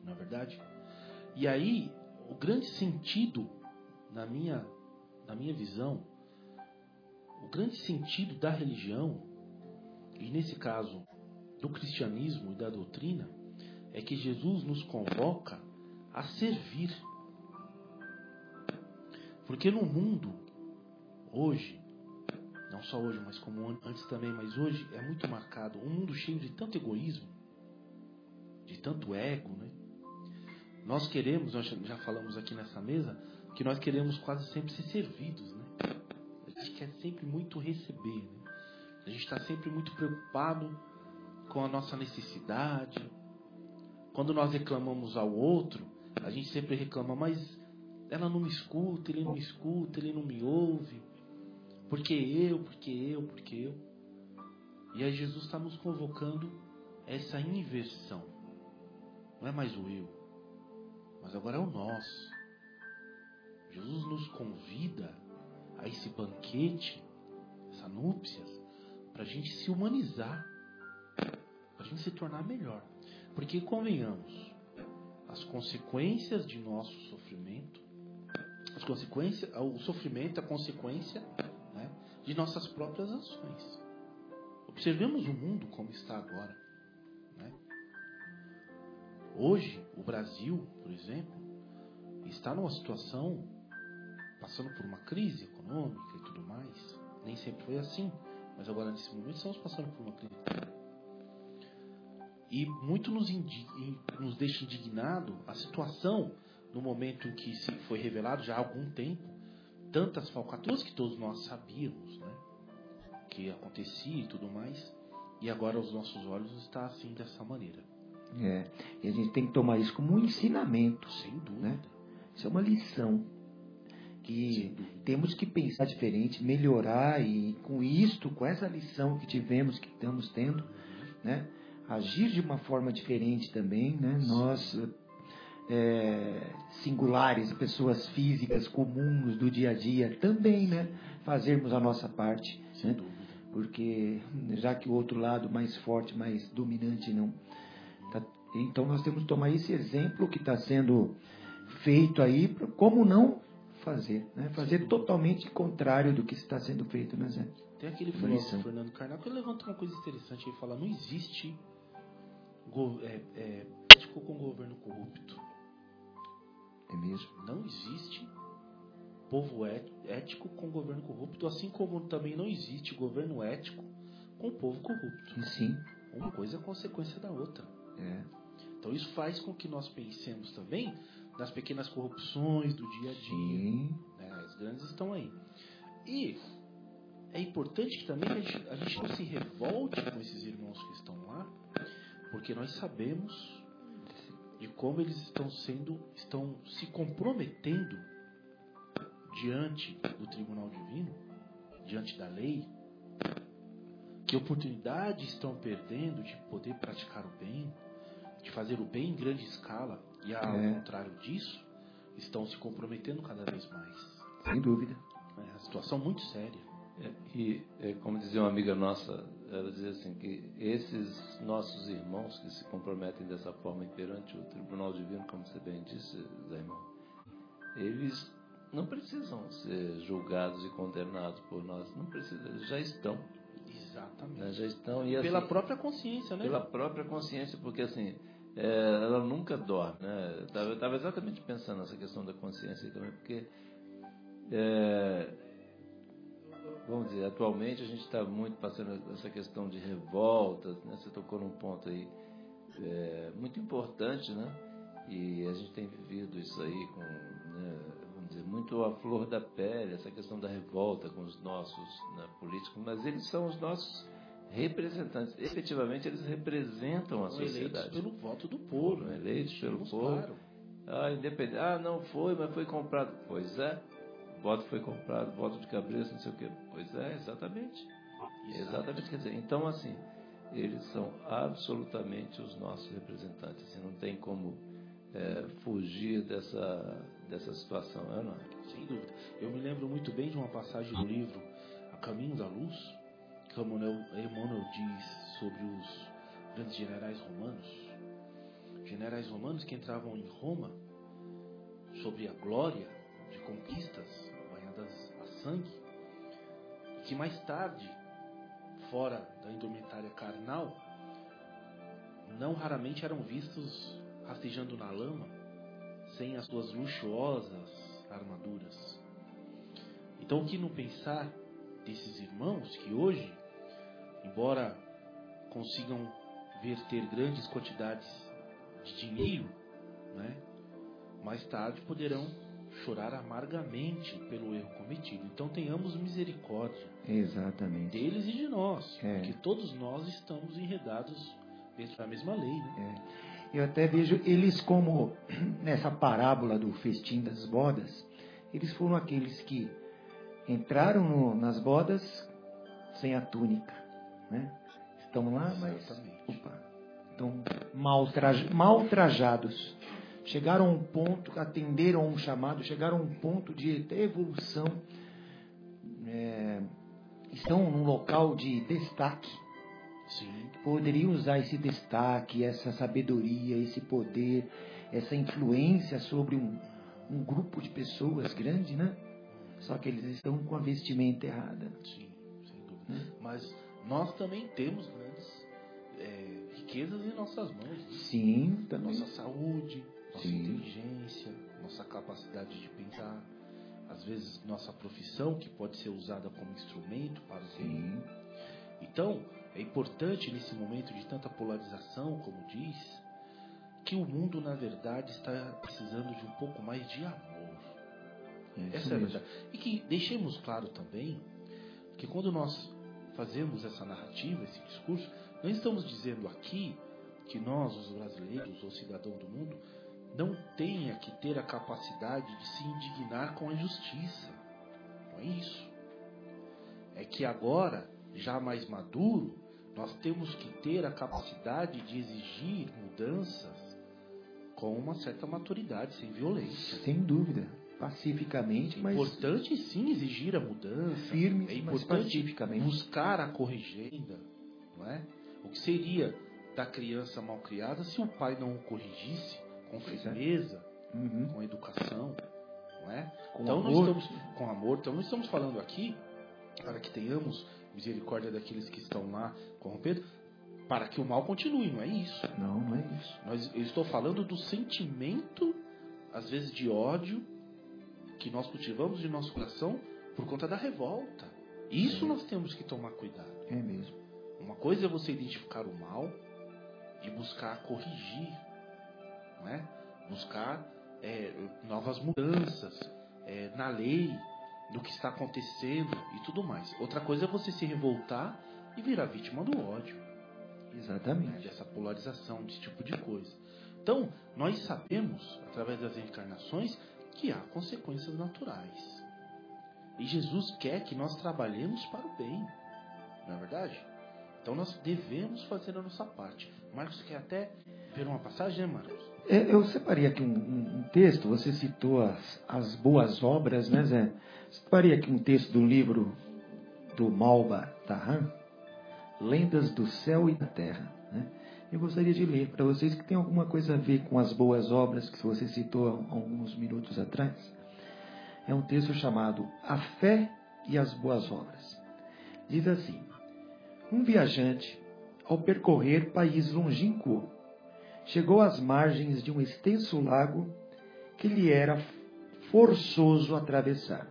Não é verdade? E aí, o grande sentido, na minha, na minha visão, o grande sentido da religião, e nesse caso do cristianismo e da doutrina, é que Jesus nos convoca a servir. Porque no mundo, hoje, não só hoje, mas como antes também, mas hoje é muito marcado um mundo cheio de tanto egoísmo, de tanto ego, né? Nós queremos, nós já falamos aqui nessa mesa, que nós queremos quase sempre ser servidos, né? A gente quer sempre muito receber, né? A gente está sempre muito preocupado com a nossa necessidade. Quando nós reclamamos ao outro, a gente sempre reclama, mas ela não me escuta, ele não me escuta, ele não me ouve. Porque eu, porque eu, porque eu. E aí Jesus está nos convocando a essa inversão. Não é mais o eu, mas agora é o nós. Jesus nos convida a esse banquete, essa núpcias, para a gente se humanizar, para a gente se tornar melhor. Porque convenhamos, as consequências de nosso sofrimento, as consequências, o sofrimento é a consequência de nossas próprias ações. Observemos o mundo como está agora. Né? Hoje, o Brasil, por exemplo, está numa situação passando por uma crise econômica e tudo mais. Nem sempre foi assim, mas agora nesse momento estamos passando por uma crise. E muito nos, nos deixa indignado a situação no momento em que se foi revelado já há algum tempo tantas falcatruas que todos nós sabíamos, né? Que acontecia e tudo mais. E agora aos nossos olhos está assim dessa maneira. É, e a gente tem que tomar isso como um ensinamento. Sem dúvida. Né? Isso é uma lição que temos que pensar diferente, melhorar e com isto, com essa lição que tivemos, que estamos tendo, né, agir de uma forma diferente também, né? Nós é, singulares, pessoas físicas comuns do dia a dia, também, né, fazermos a nossa parte, né? Porque já que o outro lado mais forte, mais dominante não, tá, então nós temos que tomar esse exemplo que está sendo feito aí, como não fazer, né? Fazer totalmente contrário do que está sendo feito, né, Zé? Tem aquele filósofo, Fernando Carnal, que levanta uma coisa interessante, ele fala, não existe é, é, ético com governo corrupto. É mesmo? Não existe povo ético com governo corrupto, assim como também não existe governo ético com povo corrupto. Sim. Uma coisa é consequência da outra. É. Então isso faz com que nós pensemos também das pequenas corrupções do dia a dia. Né? As grandes estão aí. E é importante que também a gente, a gente não se revolte com esses irmãos que estão lá, porque nós sabemos de como eles estão sendo, estão se comprometendo diante do tribunal divino, diante da lei, que oportunidades estão perdendo de poder praticar o bem, de fazer o bem em grande escala, e ao é. contrário disso, estão se comprometendo cada vez mais. Sem dúvida. É uma situação muito séria. É, e, é, como dizia uma amiga nossa, ela dizia assim, que esses nossos irmãos que se comprometem dessa forma perante o Tribunal Divino, como você bem disse, Zé Irmão, eles não precisam ser julgados e condenados por nós, não precisam, eles já estão. Exatamente. Né, já estão. E, assim, pela própria consciência, né? Pela própria consciência, porque assim, é, ela nunca dorme. Né? Eu estava exatamente pensando nessa questão da consciência também, porque, é, vamos dizer, atualmente a gente está muito passando essa questão de revoltas, né? você tocou num ponto aí é, muito importante, né? e a gente tem vivido isso aí com, né, vamos dizer, muito à flor da pele, essa questão da revolta com os nossos né, políticos, mas eles são os nossos representantes. Efetivamente, eles representam a sociedade. Eleitos pelo voto do povo. Foram eleitos pelo povo. Claro. Ah, independente. Ah, não foi, mas foi comprado. Pois é. Voto foi comprado, voto de cabeça, não sei o quê. Pois é, exatamente. Exatamente. Quer dizer, então, assim, eles são absolutamente os nossos representantes. Assim, não tem como é, fugir dessa, dessa situação, é não é? Sem dúvida. Eu me lembro muito bem de uma passagem do livro A Caminho da Luz, que Emmanuel diz sobre os grandes generais romanos. Generais romanos que entravam em Roma sobre a glória de conquistas sangue, e que mais tarde, fora da indumentária carnal, não raramente eram vistos rastejando na lama, sem as suas luxuosas armaduras. Então, o que não pensar desses irmãos que hoje embora consigam verter grandes quantidades de dinheiro, né, mais tarde poderão chorar amargamente pelo erro cometido. Então tenhamos misericórdia. Exatamente. Deles e de nós, é. porque todos nós estamos enredados dentro da mesma lei, né? É. Eu até vejo eles como nessa parábola do festim das bodas, eles foram aqueles que entraram no, nas bodas sem a túnica né? Estão lá, mas opa, estão mal, mal trajados. Chegaram a um ponto, atenderam a um chamado, chegaram a um ponto de evolução. É, estão num local de destaque. Sim. poderiam usar esse destaque, essa sabedoria, esse poder, essa influência sobre um, um grupo de pessoas grande, né? Só que eles estão com a vestimenta errada. Sim, sem dúvida. Hum? Mas nós também temos grandes é, riquezas em nossas mãos. Né? Sim, também. Nossa saúde, nossa Sim. inteligência, nossa capacidade de pensar. Às vezes, nossa profissão, que pode ser usada como instrumento para o Sim. Então, é importante nesse momento de tanta polarização, como diz, que o mundo, na verdade, está precisando de um pouco mais de amor. É Essa é a verdade. E que deixemos claro também que quando nós fazemos essa narrativa, esse discurso, não estamos dizendo aqui que nós, os brasileiros ou cidadão do mundo, não tenha que ter a capacidade de se indignar com a injustiça. Não é isso. É que agora, já mais maduro, nós temos que ter a capacidade de exigir mudanças com uma certa maturidade, sem violência. Sem dúvida. Pacificamente, mas. É importante sim exigir a mudança. Firme, é importante pacificamente. buscar a corrigenda. Não é? O que seria da criança mal criada se o pai não o corrigisse com é. firmeza, uhum. com educação? Não é? Com então, amor. Estamos, com amor. Então, nós estamos falando aqui para que tenhamos misericórdia daqueles que estão lá corrompendo, para que o mal continue, não é isso. Não, não é isso. Nós, eu estou falando do sentimento, às vezes de ódio, que nós cultivamos de nosso coração por conta da revolta. Isso é. nós temos que tomar cuidado. É mesmo. Uma coisa é você identificar o mal e buscar corrigir, não é? buscar é, novas mudanças é, na lei, do que está acontecendo e tudo mais. Outra coisa é você se revoltar e virar vítima do ódio. Exatamente. Né? Dessa polarização, desse tipo de coisa. Então, nós sabemos, através das encarnações, que há consequências naturais. E Jesus quer que nós trabalhemos para o bem. Não é verdade? Então nós devemos fazer a nossa parte. Marcos quer até ver uma passagem, né, Marcos? É, eu separei aqui um, um, texto, você citou as, as boas obras, né, Zé? Separei aqui um texto do livro do Malba Tahan, Lendas do Céu e da Terra. Né? Eu gostaria de ler para vocês que tem alguma coisa a ver com as boas obras que você citou alguns minutos atrás. É um texto chamado A Fé e as Boas Obras. Diz assim: Um viajante, ao percorrer país longínquo, chegou às margens de um extenso lago que lhe era forçoso atravessar.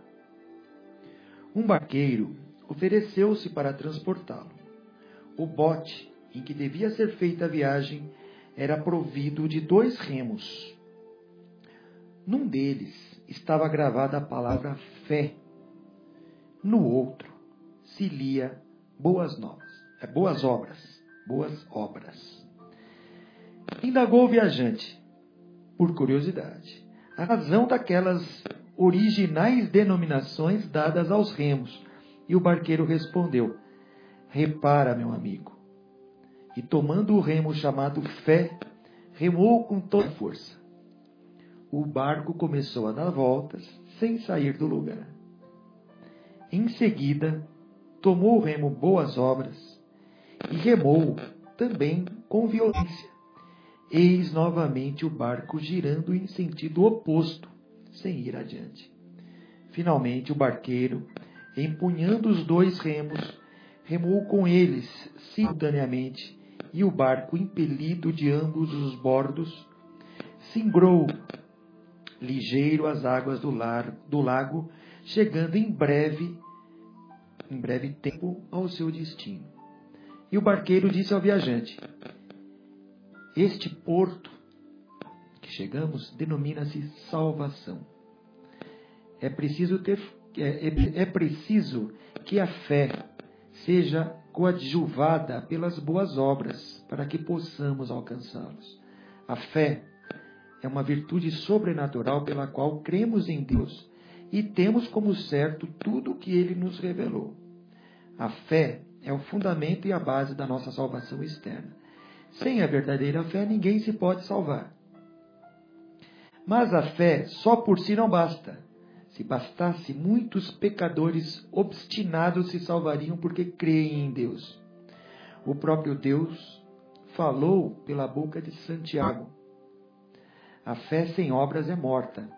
Um barqueiro ofereceu-se para transportá-lo. O bote em que devia ser feita a viagem era provido de dois remos. Num deles estava gravada a palavra fé. No outro se lia boas novas, é, boas obras, boas obras. Indagou o viajante, por curiosidade, a razão daquelas originais denominações dadas aos remos. E o barqueiro respondeu: Repara, meu amigo. E tomando o remo chamado fé, remou com toda força. O barco começou a dar voltas sem sair do lugar. Em seguida, tomou o remo boas obras e remou também com violência eis novamente o barco girando em sentido oposto, sem ir adiante. Finalmente, o barqueiro, empunhando os dois remos, remou com eles simultaneamente, e o barco, impelido de ambos os bordos, singrou ligeiro às águas do, lar, do lago, chegando em breve, em breve tempo, ao seu destino. E o barqueiro disse ao viajante: este porto que chegamos denomina-se salvação. É preciso ter é, é, é preciso que a fé seja coadjuvada pelas boas obras para que possamos alcançá-los. A fé é uma virtude sobrenatural pela qual cremos em Deus e temos como certo tudo o que ele nos revelou. A fé é o fundamento e a base da nossa salvação externa. Sem a verdadeira fé, ninguém se pode salvar. Mas a fé só por si não basta. Se bastasse, muitos pecadores obstinados se salvariam porque creem em Deus. o próprio Deus falou pela boca de Santiago. A fé sem obras é morta.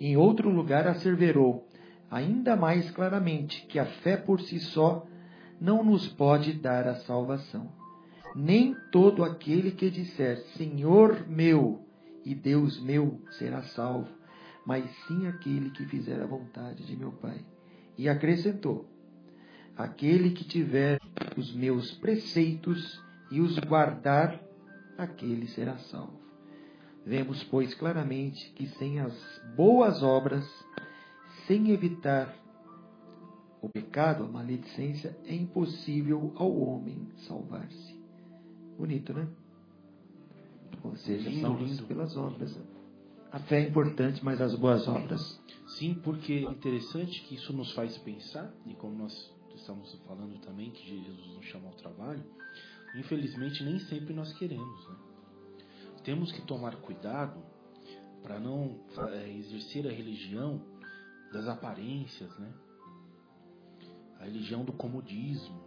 Em outro lugar asseverou, ainda mais claramente, que a fé por si só não nos pode dar a salvação. Nem todo aquele que disser Senhor meu e Deus meu será salvo, mas sim aquele que fizer a vontade de meu Pai. E acrescentou: Aquele que tiver os meus preceitos e os guardar, aquele será salvo. Vemos, pois, claramente que sem as boas obras, sem evitar o pecado, a maledicência, é impossível ao homem salvar-se. Bonito, né? Ou seja, Lindo, salvos lindo. pelas obras. A fé é importante, mas as boas obras. Sim, porque é interessante que isso nos faz pensar, e como nós estamos falando também, que Jesus nos chama ao trabalho, infelizmente nem sempre nós queremos. Né? Temos que tomar cuidado para não é, exercer a religião das aparências, né? a religião do comodismo,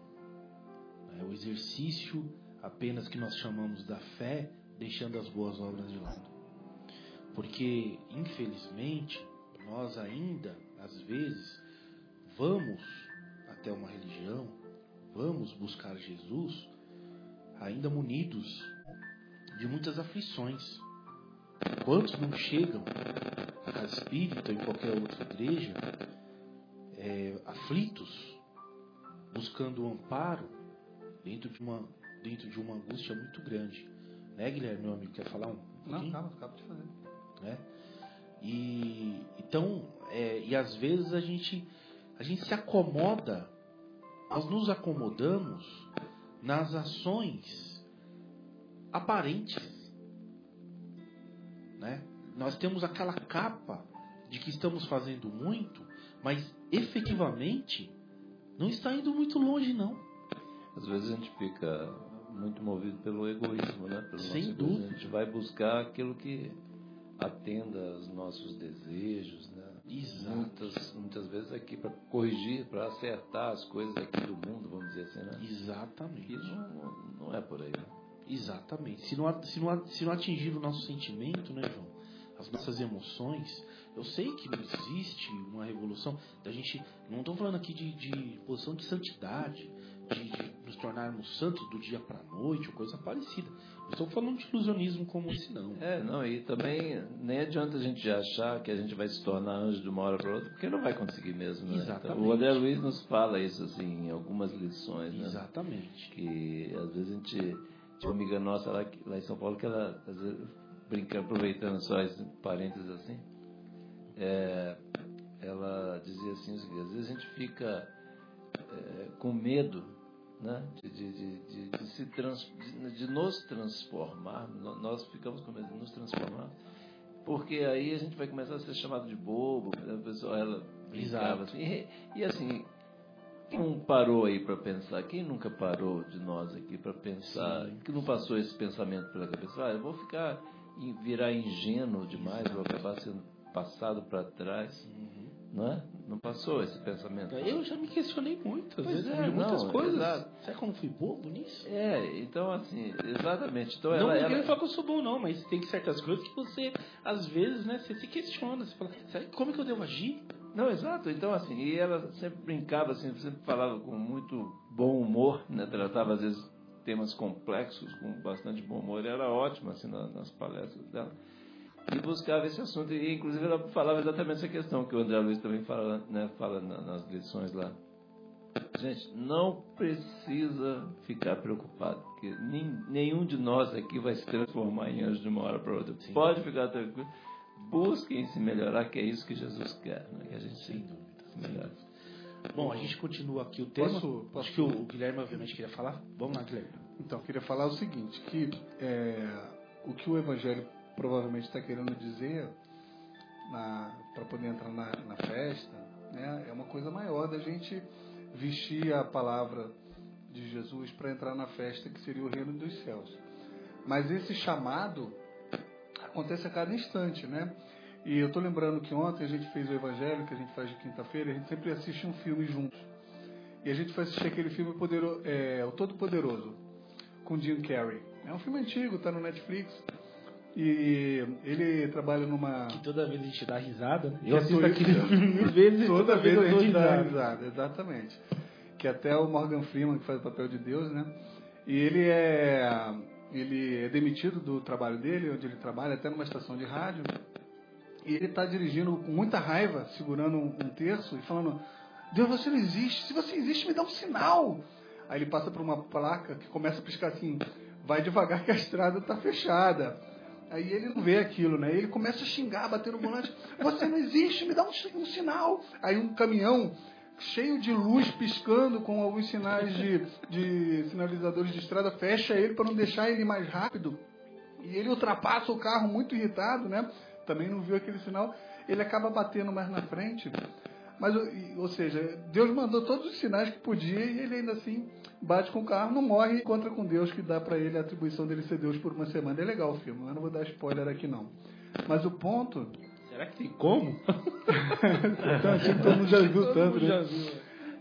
né? o exercício apenas que nós chamamos da fé, deixando as boas obras de lado. Porque, infelizmente, nós ainda, às vezes, vamos até uma religião, vamos buscar Jesus, ainda munidos de muitas aflições. Quantos não chegam a casa espírita ou em qualquer outra igreja é, aflitos, buscando um amparo dentro de uma dentro de uma angústia muito grande, né, Guilherme, meu amigo, quer falar um? Não, calma, acabo de fazer. né? E então, é, e às vezes a gente a gente se acomoda, nós nos acomodamos nas ações aparentes, né? Nós temos aquela capa de que estamos fazendo muito, mas efetivamente não está indo muito longe não. Às vezes a gente fica muito movido pelo egoísmo, né? Pelo Sem dúvida. egoísmo. A gente vai buscar aquilo que atenda aos nossos desejos, né? Exato. Muitas, muitas vezes aqui para corrigir, para acertar as coisas aqui do mundo, vamos dizer assim, né? Exatamente. E não, não é por aí. né? Exatamente. Se não, se, não, se não atingir o nosso sentimento, né, João? As nossas emoções. Eu sei que não existe uma revolução. Da gente. Não estou falando aqui de, de posição de santidade, de, de nos tornarmos santos do dia para a noite, ou coisa parecida. Não estou falando de ilusionismo como esse, não. É, não, e também nem adianta a gente achar que a gente vai se tornar anjo de uma hora para outra, porque não vai conseguir mesmo, né? Exatamente. Então, o André Luiz nos fala isso, assim, em algumas lições, né? Exatamente. que às vezes a gente tinha uma amiga nossa lá, lá em São Paulo que ela às vezes, brincando, aproveitando só esse parênteses assim, é, ela dizia assim, às vezes a gente fica é, com medo né, de, de, de, de, se trans, de, de nos transformar, nós ficamos com medo de nos transformar, porque aí a gente vai começar a ser chamado de bobo, né, a pessoa, ela brincava assim, e, e assim, quem não parou aí para pensar? Quem nunca parou de nós aqui para pensar? Sim. Que não passou esse pensamento pela cabeça? Ah, eu vou ficar, virar ingênuo demais, vou acabar sendo passado para trás, Uhum. Não é? Não passou esse pensamento? Eu já me questionei muitas Pois vezes, é, muitas não, coisas. exato. Eu não fui bobo nisso? É, então assim, exatamente. Então não, ela, ela- falar que eu sou bom, não, mas tem certas coisas que você, às vezes, né, você se questiona. Você fala, que- como é que eu devo agir? Não, exato. Então, assim, e ela sempre brincava, assim, sempre falava com muito bom humor, né? Tratava, às vezes, temas complexos com bastante bom humor. E era ótima, assim, na- nas palestras dela. E buscava esse assunto. E, inclusive, ela falava exatamente essa questão que o André Luiz também fala, né? Fala na- nas lições lá. Gente, não precisa ficar preocupado, porque nem- nenhum de nós aqui vai se transformar em anjo de uma hora para outra. Sim. Pode ficar tranquilo. Busquem se melhorar, que é isso que Jesus quer, né? que a gente Sem dúvida. se melhore. Bom, a gente continua aqui o tema. Posso- posso- Acho que o, o Guilherme, obviamente, queria falar. Vamos lá, Guilherme. Então, eu queria falar o seguinte, que é, o que o Evangelho provavelmente está querendo dizer para poder entrar na, na festa, né, é uma coisa maior da gente vestir a palavra de Jesus para entrar na festa que seria o reino dos céus. Mas esse chamado acontece a cada instante, né? E eu estou lembrando que ontem a gente fez o Evangelho, que a gente faz de quinta-feira, a gente sempre assiste um filme juntos. E a gente foi assistir aquele filme Podero, é, O Todo Poderoso, com Jim Carrey. É um filme antigo, tá no Netflix. E ele trabalha numa. Que toda vez a gente dá risada. né? Eu é assisto filme mil vezes Toda vez eu a gente dá risada. risada, exatamente. Que até o Morgan Freeman, que faz o papel de Deus, né? E ele é, ele é demitido do trabalho dele, onde ele trabalha, até numa estação de rádio. E ele está dirigindo com muita raiva, segurando um, um terço e falando: Deus, você não existe. Se você existe, me dá um sinal. Aí ele passa por uma placa que começa a piscar assim: vai devagar que a estrada está fechada. Aí ele não vê aquilo, né? Ele começa a xingar, bater no volante. Você não existe, me dá um, um sinal. Aí um caminhão cheio de luz piscando com alguns sinais de, de sinalizadores de estrada fecha ele para não deixar ele mais rápido. E ele ultrapassa o carro muito irritado, né? Também não viu aquele sinal. Ele acaba batendo mais na frente. Mas, o- ou seja, Deus mandou todos os sinais que podia e ele ainda assim bate com o carro, não morre e encontra com Deus, que dá para ele a atribuição dele ser Deus por uma semana. É legal o filme, mas não vou dar spoiler aqui não. Mas o ponto. Será que tem como? Então, assim, todo mundo já viu tanto, né? já viu.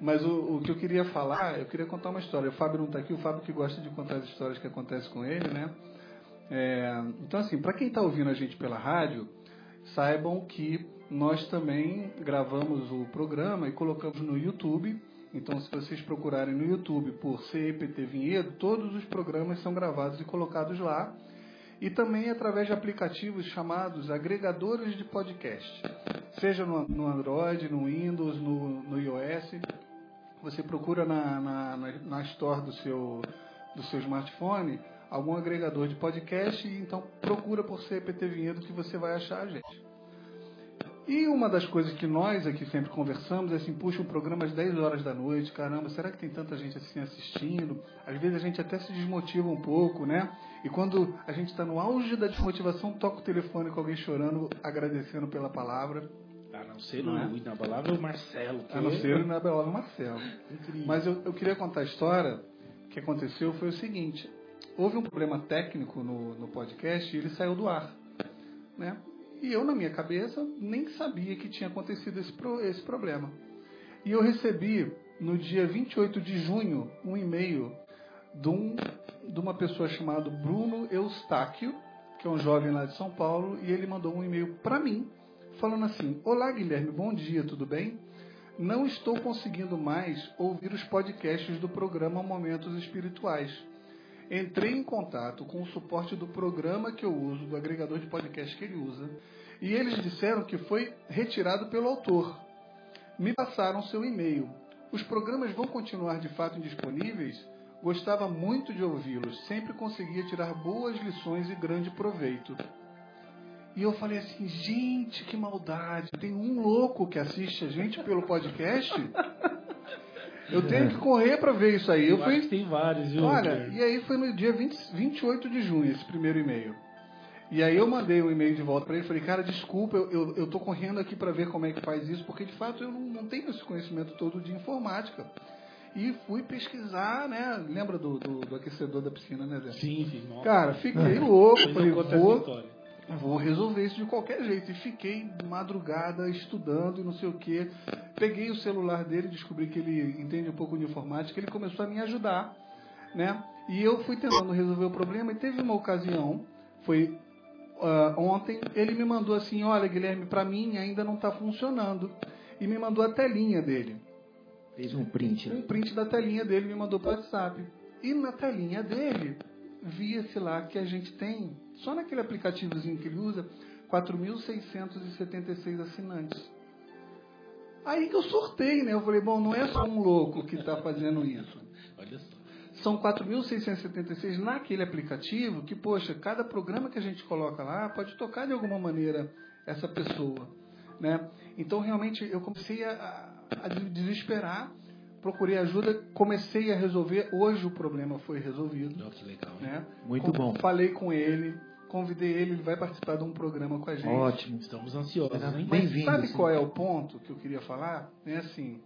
Mas o, o que eu queria falar, eu queria contar uma história. O Fábio não está aqui, o Fábio que gosta de contar as histórias que acontecem com ele, né? É, então, assim, para quem está ouvindo a gente pela rádio, saibam que nós também gravamos o programa e colocamos no YouTube. Então, se vocês procurarem no YouTube por CEPT Vinhedo, todos os programas são gravados e colocados lá. E também através de aplicativos chamados agregadores de podcast. Seja no, Android, no Windows, no, no iOS. Você procura na, na, na, Store do seu, do seu smartphone algum agregador de podcast e então procura por CPT Vinhedo que você vai achar a gente. E uma das coisas que nós aqui sempre conversamos é assim, puxa, o programa às 10 horas da noite, caramba, será que tem tanta gente assim assistindo? Às vezes a gente até se desmotiva um pouco, né? E quando a gente está no auge da desmotivação, toca o telefone com alguém chorando, agradecendo pela palavra. A não ser Não é? no inabalável Marcelo. que A não é ser o Nabelola Marcelo. Incrível. Mas eu, eu queria contar a história que aconteceu foi o seguinte. Houve um problema técnico no, no podcast e ele saiu do ar. Né? E eu, na minha cabeça, nem sabia que tinha acontecido esse, esse problema. E eu recebi, no dia 28 de junho, um e-mail de, um, de uma pessoa chamada Bruno Eustáquio, que é um jovem lá de São Paulo, e ele mandou um e-mail para mim, falando assim: Olá, Guilherme, bom dia, tudo bem? Não estou conseguindo mais ouvir os podcasts do programa Momentos Espirituais. Entrei em contato com o suporte do programa que eu uso, do agregador de podcast que ele usa, e eles disseram que foi retirado pelo autor. Me passaram seu e-mail. Os programas vão continuar de fato indisponíveis? Gostava muito de ouvi-los, sempre conseguia tirar boas lições e grande proveito. E eu falei assim, gente, que maldade. Tem um louco que assiste a gente pelo podcast? Eu tenho que correr para ver isso aí. Eu Eu fui. tem vários, viu? Olha, e aí foi no dia 20, 28 de junho esse primeiro e-mail. E aí eu mandei o e-mail de volta para ele, falei, cara, desculpa, eu, eu, eu tô correndo aqui para ver como é que faz isso, porque de fato eu não, não tenho esse conhecimento todo de informática. E fui pesquisar, né? Lembra do, do, do aquecedor da piscina, né, Zé? Sim, sim. Cara, fiquei louco, falei, vou. Vou resolver isso de qualquer jeito. E fiquei madrugada estudando e não sei o que. Peguei o celular dele, descobri que ele entende um pouco de informática, ele começou a me ajudar, né? E eu fui tentando resolver o problema e teve uma ocasião, foi ah, ontem, ele me mandou assim, olha Guilherme, para mim ainda não está funcionando. E me mandou a telinha dele Fez um print. um print da telinha dele me mandou para WhatsApp. E na telinha dele, via-se lá que a gente tem, só naquele aplicativozinho que ele usa, 4.676 assinantes. Aí que eu sortei, né? Eu falei, bom, não é só um louco que está fazendo isso. Olha só. São 4.676 naquele aplicativo que, poxa, cada programa que a gente coloca lá pode tocar de alguma maneira essa pessoa, né? Então, realmente, eu comecei a, a desesperar, procurei ajuda, comecei a resolver. Hoje o problema foi resolvido, Olha que legal. né? Muito Com- bom. Falei com ele, convidei ele, ele vai participar de um programa com a gente. Ótimo. Estamos ansiosos, hein? Mas Bem-vindo, sabe qual é o ponto que eu queria falar? É assim,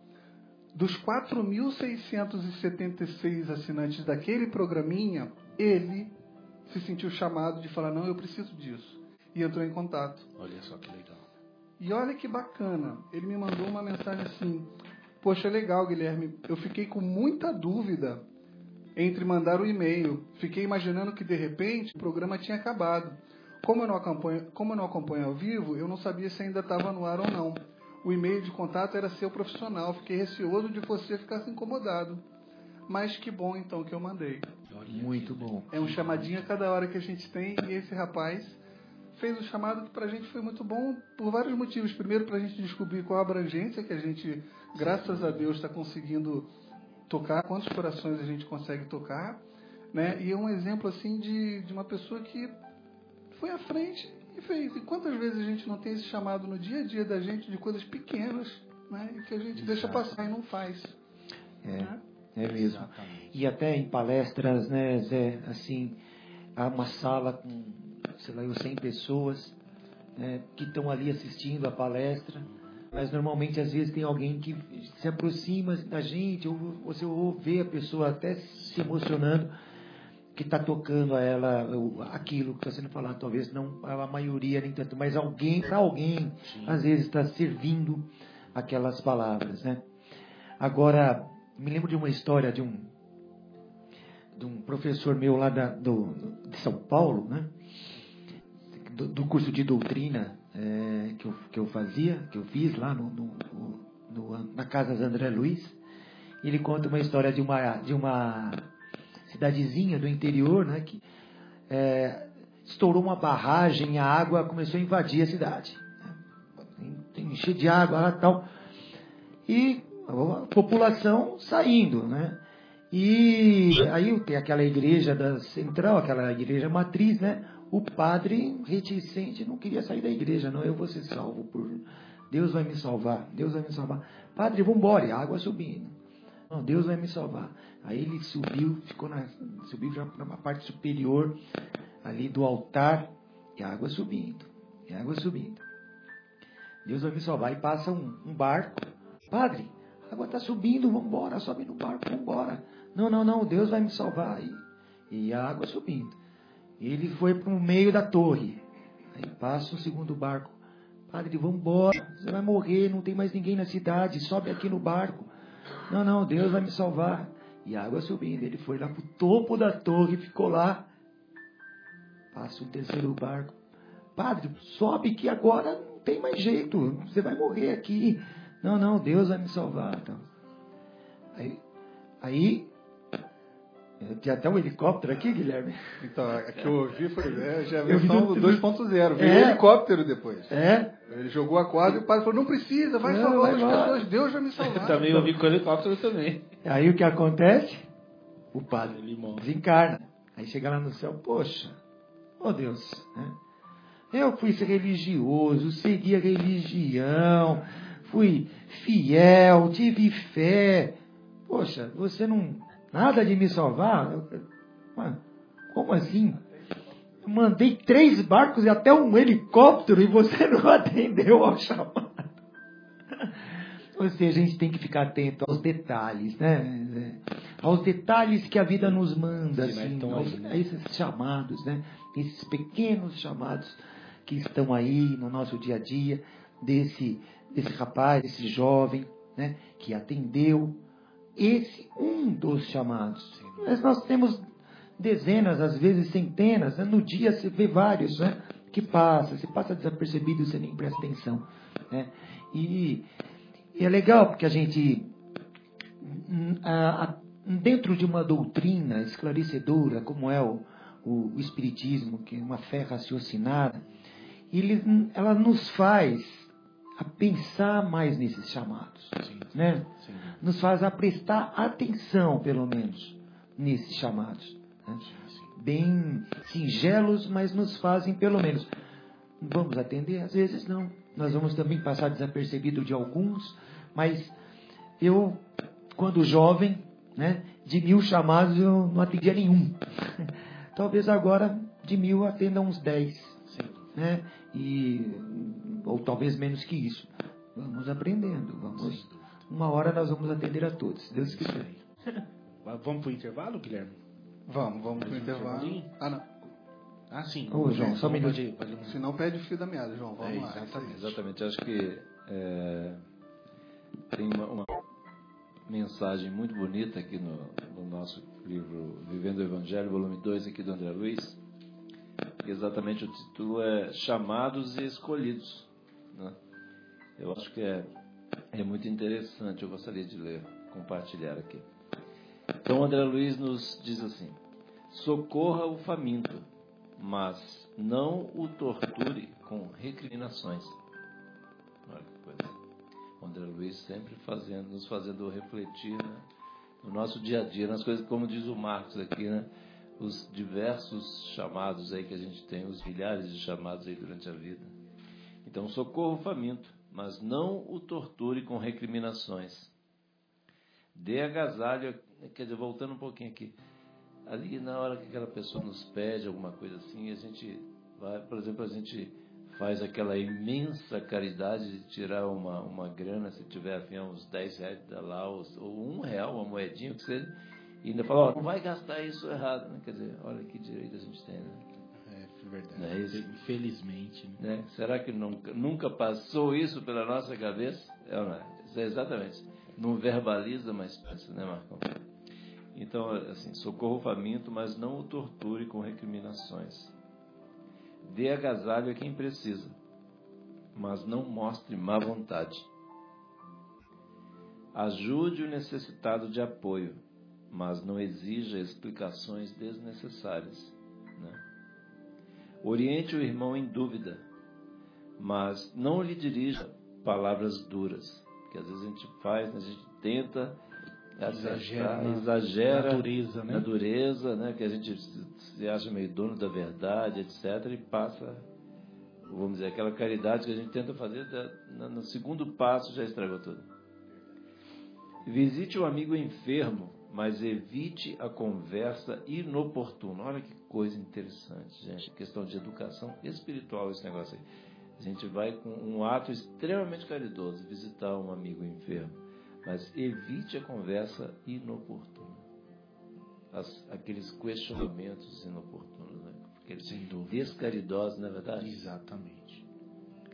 dos 4.676 assinantes daquele programinha, ele se sentiu chamado de falar, não, eu preciso disso. E entrou em contato. Olha só que legal. E olha que bacana, ele me mandou uma mensagem assim, Poxa, legal, Guilherme. Eu fiquei com muita dúvida entre mandar o e-mail. Fiquei imaginando que de repente o programa tinha acabado. Como eu não acompanho, como eu não acompanho ao vivo, eu não sabia se ainda estava no ar ou não. O e-mail de contato era seu profissional. Fiquei receoso de você ficar incomodado. Mas que bom então que eu mandei. Muito bom. É um chamadinho a cada hora que a gente tem e esse rapaz fez o chamado que para a gente foi muito bom por vários motivos. Primeiro, para a gente descobrir qual a abrangência que a gente, graças a Deus, está conseguindo tocar, quantos corações a gente consegue tocar. Né? E é um exemplo assim de, de uma pessoa que foi à frente e fez. E quantas vezes a gente não tem esse chamado no dia a dia da gente de coisas pequenas né? e que a gente Exato. deixa passar e não faz. É. Né? É mesmo. Exatamente. E até em palestras, né, Zé, assim, há uma sala com, sei lá, 100 pessoas né, que estão ali assistindo a palestra, mas normalmente às vezes tem alguém que se aproxima da gente, ou você ouve a pessoa até se emocionando, que está tocando a ela aquilo que está sendo falado, talvez não a maioria nem tanto, mas alguém, para alguém, Sim. às vezes está servindo aquelas palavras, né? Agora, me lembro de uma história de um de um professor meu lá da, do, de São Paulo, né? Do, do curso de doutrina é, que, eu, que eu fazia, que eu fiz lá no, no, no, na casa de André Luiz. Ele conta uma história de uma, de uma cidadezinha do interior, né? Que é, estourou uma barragem, a água começou a invadir a cidade. Né? Encher de água lá tal. E a população saindo, né? E aí tem aquela igreja da central, aquela igreja matriz, né? O padre reticente não queria sair da igreja, não, eu vou ser salvo por Deus vai me salvar, Deus vai me salvar. Padre, vamos embora, a água subindo. Não, Deus vai me salvar. Aí ele subiu, ficou na, subiu já na parte superior ali do altar e a água subindo, e a água subindo. Deus vai me salvar. E passa um, um barco. Padre, a água está subindo, vamos embora, sobe no barco, vamos embora. Não, não, não, Deus vai me salvar. E, e a água subindo. Ele foi para o meio da torre. Aí passa o segundo barco. Padre, vamos embora, você vai morrer, não tem mais ninguém na cidade, sobe aqui no barco. Não, não, Deus vai me salvar. E a água subindo. Ele foi lá para o topo da torre, ficou lá. Passa o terceiro barco. Padre, sobe que agora não tem mais jeito, você vai morrer aqui. Não, não, Deus vai me salvar. Então. Aí, aí tinha até um helicóptero aqui, Guilherme. Então, a que eu ouvi foi é, já a versão 2.0. Veio é, helicóptero depois. É. Ele jogou a corda e o padre falou: não precisa, vai não, salvar vai as lá. pessoas, Deus vai me salvar. também ouvi com o helicóptero também. Aí o que acontece? O padre desencarna. Aí chega lá no céu, poxa, oh Deus, né? eu fui religioso, segui a religião, fui fiel, tive fé. Poxa, você não. Nada de me salvar? Mano, como assim? Eu mandei três barcos e até um helicóptero e você não atendeu ao chamado. Ou seja, a gente tem que ficar atento aos detalhes, né? Aos detalhes que a vida nos manda, assim, aos, a esses chamados, né? Esses pequenos chamados que estão aí no nosso dia a dia, desse desse rapaz, desse jovem, né, que atendeu esse um dos chamados. Mas nós temos dezenas, às vezes centenas, né? no dia você vê vários, né, que passa, você passa desapercebido, você nem presta atenção, né? E, e é legal porque a gente a, a, dentro de uma doutrina esclarecedora como é o, o, o espiritismo, que é uma fé raciocinada, ele, ela nos faz a pensar mais nesses chamados, sim, né? Sim. Nos faz a prestar atenção, pelo menos, nesses chamados. Né? Bem singelos, mas nos fazem, pelo menos, vamos atender? Às vezes não. Nós vamos também passar desapercebido de alguns, mas eu, quando jovem, né, de mil chamados eu não atendia nenhum. Talvez agora de mil atenda uns dez. Né? E ou talvez menos que isso. Vamos aprendendo, vamos. Uma hora nós vamos atender a todos, se Deus quiser. Vamos para o intervalo, Guilherme? Vamos, vamos para o intervalo. Ah, não. Ah, sim. Ô, João, só um minuto. Se não, pede o fio da meada, João. Vamos é, lá. Exatamente. exatamente. Acho que é, tem uma, uma, mensagem muito bonita aqui no, no nosso livro Vivendo o Evangelho, volume 2, aqui do André Luiz. Exatamente o título é Chamados e Escolhidos. Né? Eu acho que é, é muito interessante, eu gostaria de ler, compartilhar aqui. Então, André Luiz nos diz assim: socorra o faminto, mas não o torture com recriminações. Olha que coisa. André Luiz sempre fazendo, nos fazendo refletir né, no nosso dia a dia, nas coisas, como diz o Marcos aqui, né, os diversos chamados aí que a gente tem, os milhares de chamados aí durante a vida. Então, socorro o faminto, mas não o torture com recriminações. Dê agasalho, quer dizer, voltando um pouquinho aqui, ali na hora que aquela pessoa nos pede alguma coisa assim, a gente vai, por exemplo, a gente faz aquela imensa caridade de tirar uma, uma grana, se tiver afim, uns 10 reais da lá, ou, um real, uma moedinha, que seja, e ainda fala, oh, não vai gastar isso errado, né? Quer dizer, olha que direito a gente tem, né? É verdade. Não é isso? Infelizmente. Né? né? Será que nunca, nunca passou isso pela nossa cabeça? É, não é? é exatamente. Não verbaliza, mas pensa, né, Marcão? Então, assim, socorro o faminto, mas não o torture com recriminações. Dê agasalho a quem precisa, mas não mostre má vontade. Ajude o necessitado de apoio, mas não exija explicações desnecessárias. Né? Oriente o irmão em dúvida, mas não lhe dirija palavras duras, que às vezes a gente faz, a gente tenta exagera, exagera na dureza, né? na dureza, né? Que a gente se acha meio dono da verdade, etc. E passa, vamos dizer, aquela caridade que a gente tenta fazer, no segundo passo já estragou tudo. Visite o amigo enfermo, mas evite a conversa inoportuna. Olha que coisa interessante, gente. Questão de educação espiritual esse negócio aí. A gente vai com um ato extremamente caridoso visitar um amigo enfermo mas evite a conversa inoportuna. As, aqueles questionamentos inoportunos, né? aqueles Sem dúvida. descaridosos, não é verdade? Exatamente.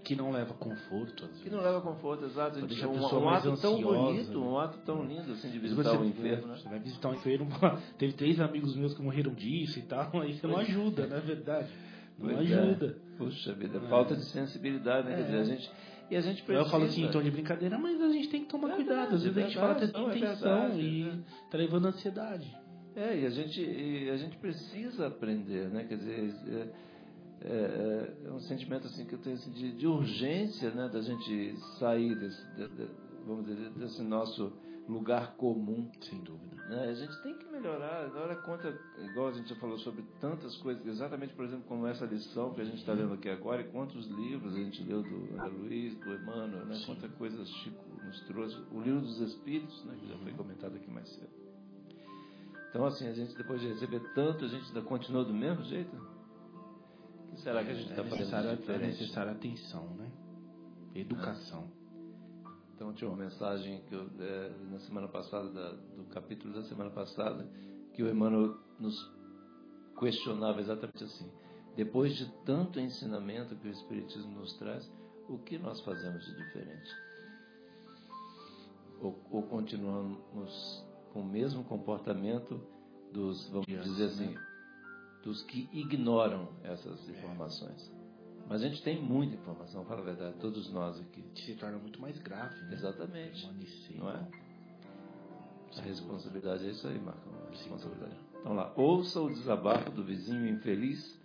Que não leva conforto. Que não leva conforto, exato. Deixa um, um ato tão bonito, né? um ato tão lindo assim de visitar você, um enfermo, né? Você vai visitar um enfermo, teve três amigos meus que morreram disso e tal, aí você não ajuda, não é verdade? Não Pois ajuda. É. Puxa vida, É. falta de sensibilidade, né? Quer É. dizer, a gente, e a gente precisa. Eu falo assim tom de brincadeira, mas a gente tem que tomar É cuidado. Às vezes a gente fala é até é intenção verdade, e né? tá levando ansiedade. É, e a gente, e a gente precisa aprender, né? Quer dizer, é, é, é um sentimento assim que eu tenho assim, de, de urgência, né? Da gente sair desse, de- de- vamos dizer, desse nosso lugar comum. Sem dúvida. né? A gente tem que melhorar. Agora conta, igual a gente já falou sobre tantas coisas, exatamente, por exemplo, como essa lição que a gente está lendo aqui agora, e quantos livros a gente leu do André Luiz, do Emmanuel, né? Quanta coisa Chico nos trouxe. O livro dos Espíritos, né? Que já foi comentado aqui mais cedo. Então, assim, a gente depois de receber tanto, a gente ainda continua do mesmo jeito? Será que a gente está é fazendo necessário, de é diferente? necessária atenção, né? Educação. Então tinha uma mensagem que eu, é, na semana passada, da- do capítulo da semana passada, que o Emmanuel nos questionava exatamente assim. Depois de tanto ensinamento que o Espiritismo nos traz, o que nós fazemos de diferente? Ou, ou continuamos com o mesmo comportamento dos, vamos dizer assim, né? Dos que ignoram essas informações? Mas a gente tem muita informação, fala a verdade, todos nós aqui. Se torna muito mais grave, né? Exatamente. Não é? A responsabilidade é isso aí, Marcão. A responsabilidade. Então lá, ouça o desabafo do vizinho infeliz,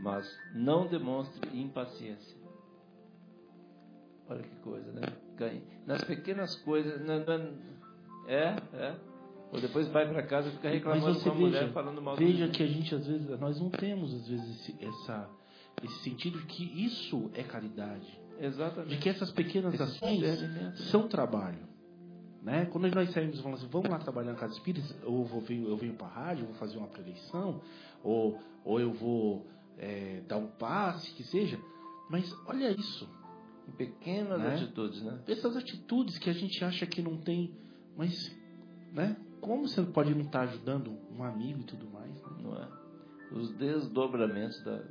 mas não demonstre impaciência. Olha que coisa, né? Nas pequenas coisas. é, é. Ou depois vai para casa e fica reclamando Mas você com a mulher veja, falando mal veja que a gente às vezes nós não temos às vezes esse, essa, esse sentido de que isso é caridade, de Exatamente. que essas pequenas ações né? são trabalho. Né? Quando nós saímos e falamos assim, vamos lá trabalhar na casa espírita, ou eu, venho- eu venho para a rádio, vou fazer uma preleição, ou, ou eu vou é, dar um passe, que seja. Mas olha isso, Em pequenas Né? atitudes, né? essas atitudes que a gente acha que não tem, mas né? Como você pode não estar ajudando um amigo e tudo mais? né? Não é? Os desdobramentos da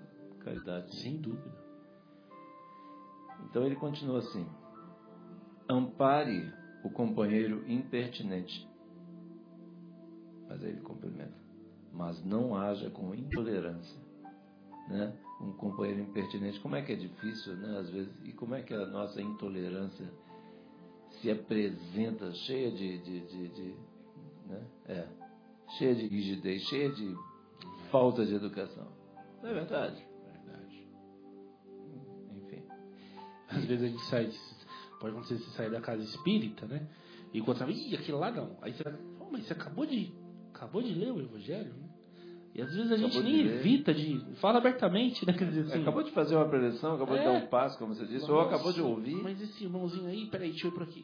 caridade. Sem dúvida. Então ele continua assim: ampare o companheiro impertinente. Mas aí ele complementa. Mas não haja com intolerância. Né? Um companheiro impertinente, como é que é difícil, né? Às vezes, e como é que a nossa intolerância se apresenta cheia de, de, de, de? É, cheia de rigidez, cheia de falta de educação. Não é verdade? Verdade. Enfim. Às vezes a gente sai, pode acontecer você sair da casa espírita, né? E encontrar, ih, aquilo lá não. Aí você oh, mas você acabou de, acabou de ler o Evangelho, né? E às vezes a gente Acabou de nem evita de. Fala abertamente, né? Quer dizer assim. acabou de fazer uma preleção, acabou de É. dar um passo, como você disse, ou acabou de ouvir. Mas esse irmãozinho aí, peraí, deixa eu ir por aqui.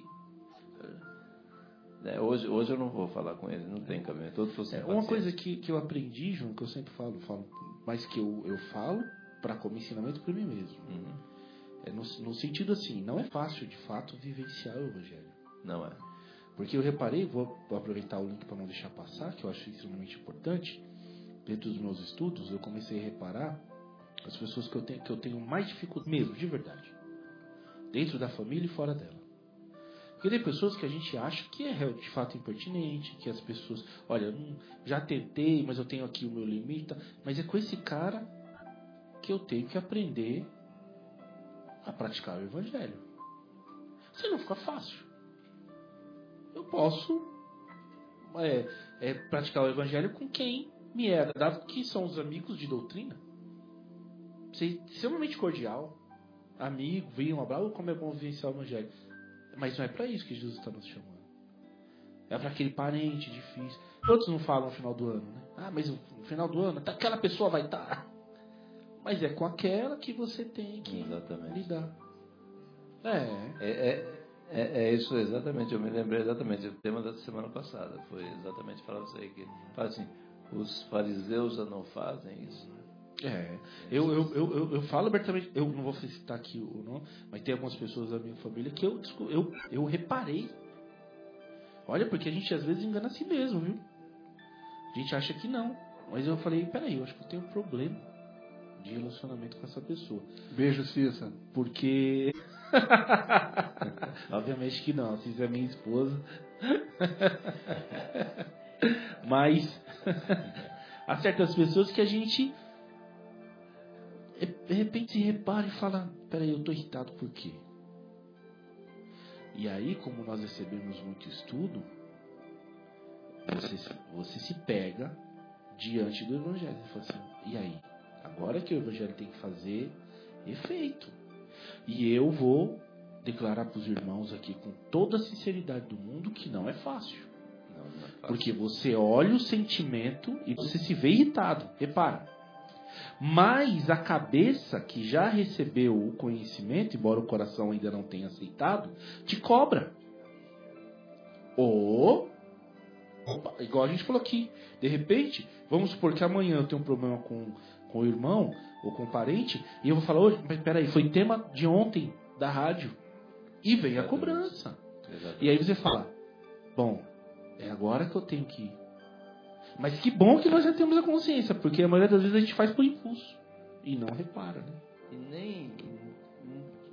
É, hoje, hoje eu não vou falar com ele, não tem cabimento. Todos fossem É, uma coisa que, que eu aprendi, João, que eu sempre falo, falo mas que eu, eu falo para como ensinamento para mim mesmo. Uhum. É no, no sentido assim, não é fácil de fato vivenciar o Evangelho. Não é. Porque eu reparei, vou, vou aproveitar o link para não deixar passar, que eu acho extremamente importante. Dentro dos meus estudos, eu comecei a reparar as pessoas que eu tenho, que eu tenho mais dificuldade, mesmo, de verdade. Dentro da família e fora dela. Porque tem pessoas que a gente acha que é de fato impertinente, que as pessoas, olha, já tentei, mas eu tenho aqui o meu limite. Mas é com esse cara que eu tenho que aprender a praticar o evangelho. Se não fica fácil. Eu posso é, é, praticar o evangelho com quem me é dado que são os amigos de doutrina. Ser extremamente cordial, amigo, vem um abraço, como é bom vivenciar o evangelho. Mas não é para isso que Jesus está nos chamando. É para aquele parente difícil. Outros não falam no final do ano, né? Ah, mas no final do ano, tá- aquela pessoa vai estar. Mas é com aquela que você tem que Exatamente. lidar. É. É, é, é, é isso exatamente, eu me lembrei exatamente do tema da semana passada. Foi exatamente falar isso aí, que fala assim, os fariseus já não fazem isso. né? É, eu, eu, eu, eu, falo abertamente, eu não vou citar aqui o nome, mas tem algumas pessoas da minha família que eu, eu, eu reparei. Olha, porque a gente às vezes engana a si mesmo, viu? A gente acha que não. Mas eu falei, peraí, eu acho que eu tenho um problema de relacionamento com essa pessoa. Beijo, Cissa. Porque. Obviamente que não, se é minha esposa. Mas há certas pessoas que a gente de repente se repara e fala, peraí, eu tô irritado por quê? E aí, como nós recebemos muito estudo, você, se- você se pega diante do Evangelho. Você fala assim, e aí? Agora que o Evangelho tem que fazer efeito. E eu vou declarar para os irmãos aqui com toda a sinceridade do mundo que não é fácil. Não, não é fácil. Porque você olha o sentimento e você se vê irritado. Repara. Mas a cabeça que já recebeu o conhecimento, embora o coração ainda não tenha aceitado, te cobra. Ou, opa, igual a gente falou aqui, de repente, vamos supor que amanhã eu tenho um problema com, com o irmão ou com o parente, e eu vou falar, hoje, mas peraí, foi tema de ontem da rádio. E vem a cobrança. Exatamente. E aí você fala, bom, é agora que eu tenho que. Mas que bom que nós já temos a consciência, porque a maioria das vezes a gente faz por impulso. E não repara, né? E nem,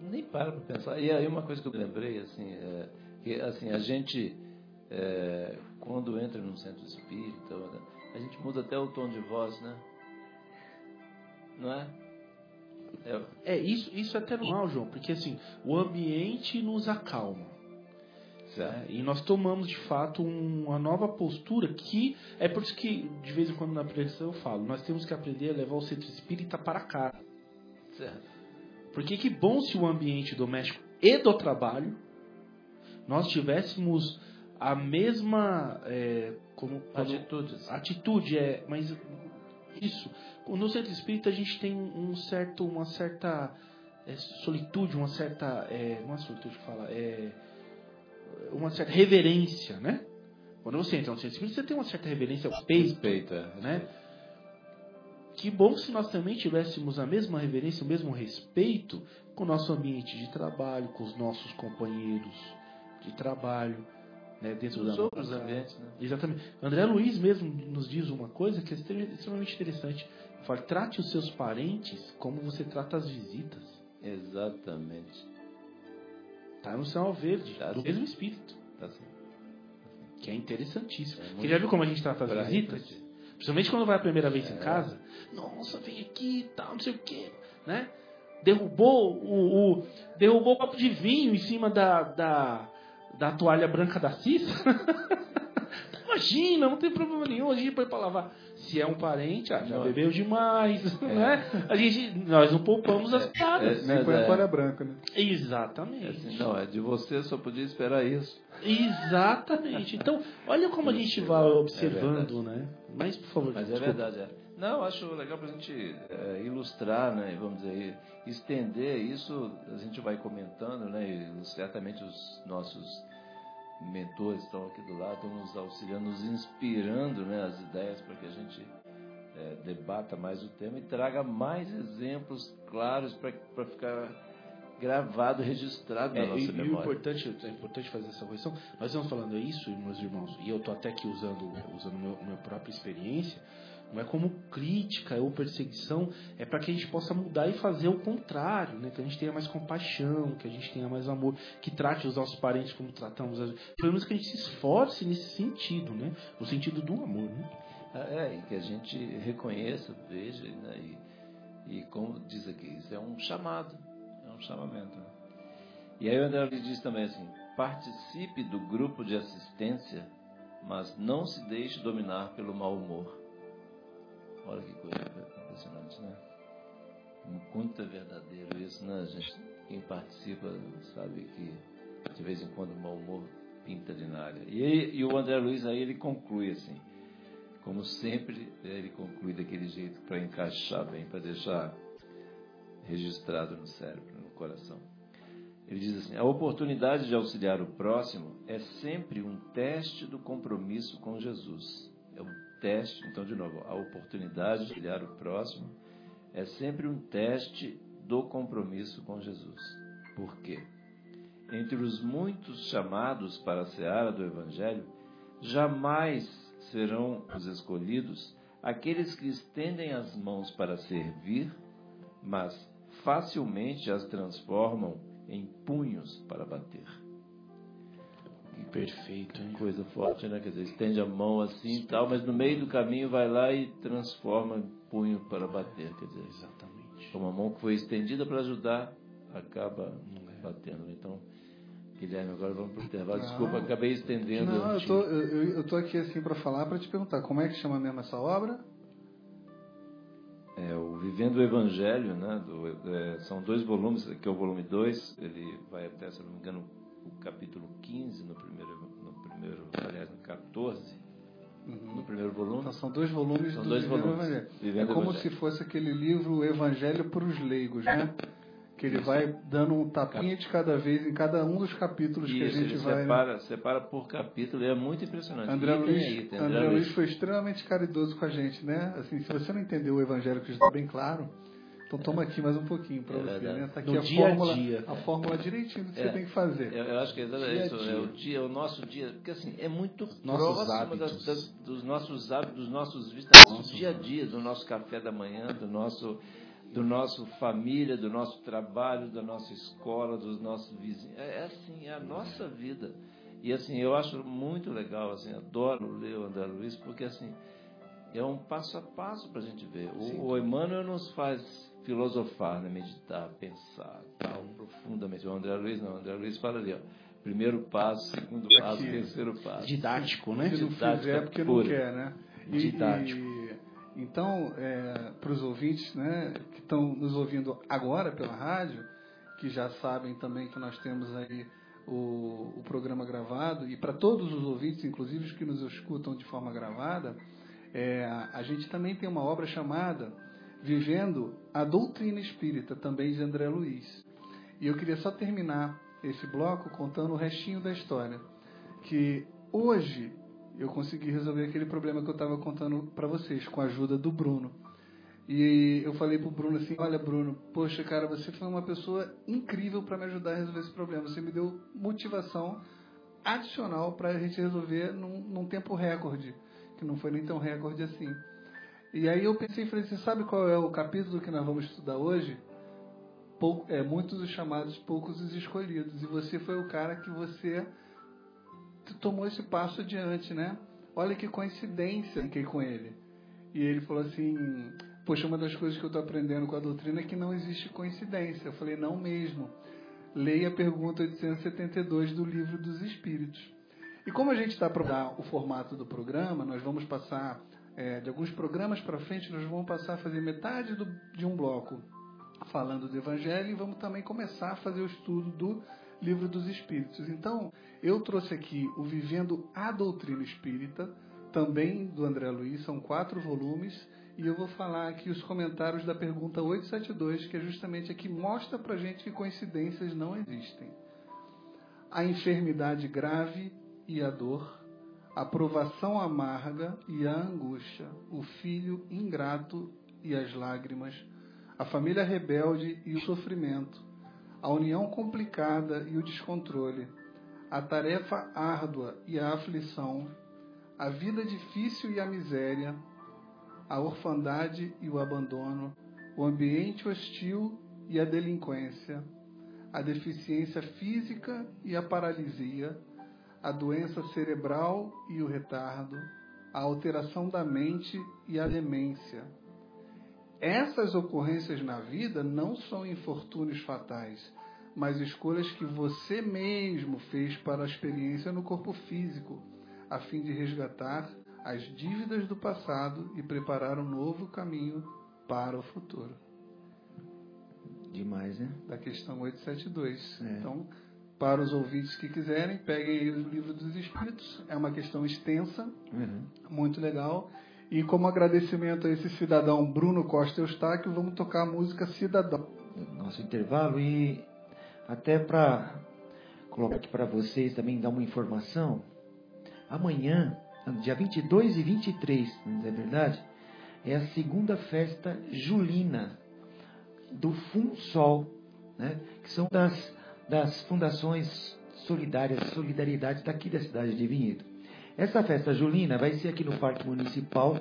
nem para para pensar. E aí uma coisa que eu lembrei, assim, é, que assim, a gente, é, quando entra num centro espírita, a gente muda até o tom de voz, né? Não é? É, É, isso, isso é até normal, João, porque assim, o ambiente nos acalma. Né? E nós tomamos de fato um- uma nova postura que é por isso que de vez em quando na preleção eu falo, nós temos que aprender a levar o centro espírita para cá. Porque que bom se o ambiente doméstico e do trabalho nós tivéssemos a mesma é, como Atitudes. atitude é, mas isso no centro espírita a gente tem um certo, uma certa é, solitude, uma certa, é, não é solitude que fala, é uma certa reverência, né? Quando você entra no centro espírita você tem uma certa reverência ao respeito, Respeito, né? Que bom se nós também tivéssemos a mesma reverência, o mesmo respeito com o nosso ambiente de trabalho, com os nossos companheiros de trabalho, né, dentro da Os outros ambientes, né? Exatamente. André Luiz mesmo nos diz uma coisa que é extre- extremamente interessante. Fala, trate os seus parentes como você trata as visitas. Exatamente. Tá no sinal verde, Tá do sim. mesmo espírito. Tá assim. Que é interessantíssimo. É Você já viu como a gente trata as pra visitas? refletir. Principalmente quando vai a primeira vez em É. casa. Nossa, vem aqui e tal, não sei o quê. Né? Derrubou o, o- derrubou o copo de vinho em cima da, da, da toalha branca da Cissa. Imagina, não tem problema nenhum, a gente põe pra lavar. Se é um parente, ah, já Não. bebeu demais, né? A gente, nós não poupamos as piadas. É, Nem põe é. a toalha branca, né? É Exatamente. assim, não, é de você, só podia esperar isso. Exatamente. Então, olha como a gente vai observando, né? Mas, por favor, Mas é desculpa. verdade, é. Não, eu acho legal para a gente é, ilustrar, né? Vamos dizer, estender isso, a gente vai comentando, né? E certamente os nossos mentores estão aqui do lado, nos auxiliando, nos inspirando, né? As ideias para que a gente é, debata mais o tema e traga mais exemplos claros para ficar gravado, registrado na É, nossa e, e o memória. importante, é importante fazer essa correção. Nós estamos falando isso, meus irmãos, e eu estou até aqui usando, usando meu, minha própria experiência. Não é como crítica ou perseguição, é para que a gente possa mudar e fazer o contrário, né? que a gente tenha mais compaixão, que a gente tenha mais amor, que trate os nossos parentes como tratamos. Pelo menos que a gente se esforce nesse sentido, né? no sentido do amor. Né? Ah, É, e que a gente reconheça, veja, né, e, e como diz aqui, isso é um chamado, é um chamamento. né? E aí o André diz também assim, participe do grupo de assistência, mas não se deixe dominar pelo mau humor. Olha que coisa impressionante, né? Muito verdadeiro isso, né, gente? Quem participa sabe que de vez em quando o mau humor pinta de na área. E, e o André Luiz aí ele conclui assim, como sempre, ele conclui daquele jeito para encaixar bem, para deixar registrado no cérebro, no coração. Ele diz assim: a oportunidade de auxiliar o próximo é sempre um teste do compromisso com Jesus. É um teste, então, de novo, a oportunidade de auxiliar o próximo é sempre um teste do compromisso com Jesus. Por quê? Entre os muitos chamados para a seara do Evangelho, jamais serão os escolhidos aqueles que estendem as mãos para servir, mas facilmente as transformam em punhos para bater. Perfeito, hein? Coisa forte, né? Quer dizer, estende a mão assim e tal, mas no meio do caminho vai lá e transforma em punho para bater. Quer dizer, Exatamente. uma mão que foi estendida para ajudar, acaba é. batendo. Então, Guilherme, agora vamos para o intervalo. Ah. Desculpa, acabei estendendo. Não, eu tô, eu, eu- eu tô aqui assim para falar, para te perguntar, como é que chama mesmo essa obra? É, o Vivendo o Evangelho, né? do- é, são dois volumes, aqui é o volume 2, ele vai até, se não me engano, capítulo 15 no primeiro, no primeiro aliás, no 14, no primeiro volume. Então são dois volumes São do dois Vivendo volumes. Evangelho. Vivendo é como Evangelho. se fosse aquele livro Evangelho para os leigos, né? Que ele vai dando um tapinha de cada vez em cada um dos capítulos que a Isso, gente ele vai. né? separa, separa por capítulo, e é muito impressionante. André E tem Luiz, aí, tem André Luiz foi extremamente caridoso com a gente, né? Assim, se você não entendeu o evangelho que está bem claro, então toma aqui mais um pouquinho para É você, né? Tá aqui No a dia a fórmula, dia. a fórmula direitinho do que É. você tem que fazer. Eu, eu acho que é a isso, é dia. o dia, o nosso dia, porque assim, é muito Nossos próximo das- hábitos. das- dos nossos hábitos, dos nossos vícios, do nosso dia a dia, do nosso café da manhã, do nosso, do nosso família, do nosso trabalho, da nossa escola, dos nossos vizinhos. É, é assim, é a nossa vida. E assim, eu acho muito legal, assim, adoro ler o André Luiz, porque assim, é um passo a passo para a gente ver. O, o Emmanuel nos faz filosofar, né? meditar, pensar, tal, profundamente. O André Luiz não, o André Luiz fala ali, ó, primeiro passo, segundo passo, Aqui. terceiro passo. Didático, né? Se não didática fizer é porque não pura. quer, né? E- Didático. e- então, para os ouvintes né, que estão nos ouvindo agora pela rádio, que já sabem também que nós temos aí o, o programa gravado, e para todos os ouvintes, inclusive os que nos escutam de forma gravada, é, a gente também tem uma obra chamada Vivendo a Doutrina Espírita, também de André Luiz. E eu queria só terminar esse bloco contando o restinho da história. Que hoje eu consegui resolver aquele problema que eu estava contando para vocês, com a ajuda do Bruno. E eu falei pro Bruno assim: Olha, Bruno, poxa, cara, você foi uma pessoa incrível para me ajudar a resolver esse problema. Você me deu motivação adicional para a gente resolver num, num tempo recorde, que não foi nem tão recorde assim. E aí eu pensei e falei assim: sabe qual é o capítulo que nós vamos estudar hoje? Pou, é, muitos os chamados, poucos os escolhidos. E você foi o cara que você tomou esse passo adiante, né? Olha que coincidência, fiquei com ele. E ele falou assim: Poxa, uma das coisas que eu estou aprendendo com a doutrina é que não existe coincidência. Eu falei: Não mesmo. Leia a pergunta 872 do Livro dos Espíritos. E como a gente está para o formato do programa, nós vamos passar, é, de alguns programas para frente, nós vamos passar a fazer metade do, de um bloco falando do Evangelho e vamos também começar a fazer o estudo do Livro dos Espíritos. Então, eu trouxe aqui o Vivendo a Doutrina Espírita, também do André Luiz, são quatro volumes, e eu vou falar aqui os comentários da pergunta 872, que é justamente a que mostra para gente que coincidências não existem. A enfermidade grave e a dor, a provação amarga e a angústia, o filho ingrato e as lágrimas, a família rebelde e o sofrimento, a união complicada e o descontrole, a tarefa árdua e a aflição, a vida difícil e a miséria, a orfandade e o abandono, o ambiente hostil e a delinquência, a deficiência física e a paralisia, a doença cerebral e o retardo, a alteração da mente e a demência. Essas ocorrências na vida não são infortúnios fatais, mas escolhas que você mesmo fez para a experiência no corpo físico, a fim de resgatar as dívidas do passado e preparar um novo caminho para o futuro. Demais, né? Da questão 872. É. Então, para os ouvintes que quiserem, peguem aí o livro dos Espíritos. É uma questão extensa, Uhum. muito legal. E como agradecimento a esse cidadão Bruno Costa Eustáquio, vamos tocar a música Cidadão. Nosso intervalo e até para colocar aqui para vocês também dar uma informação. Amanhã, dia 22 e 23, não é verdade? É a segunda festa julina do FUNSOL, né? que são das, das fundações solidárias, solidariedade daqui da cidade de Vinhedo. Essa festa julina vai ser aqui no Parque Municipal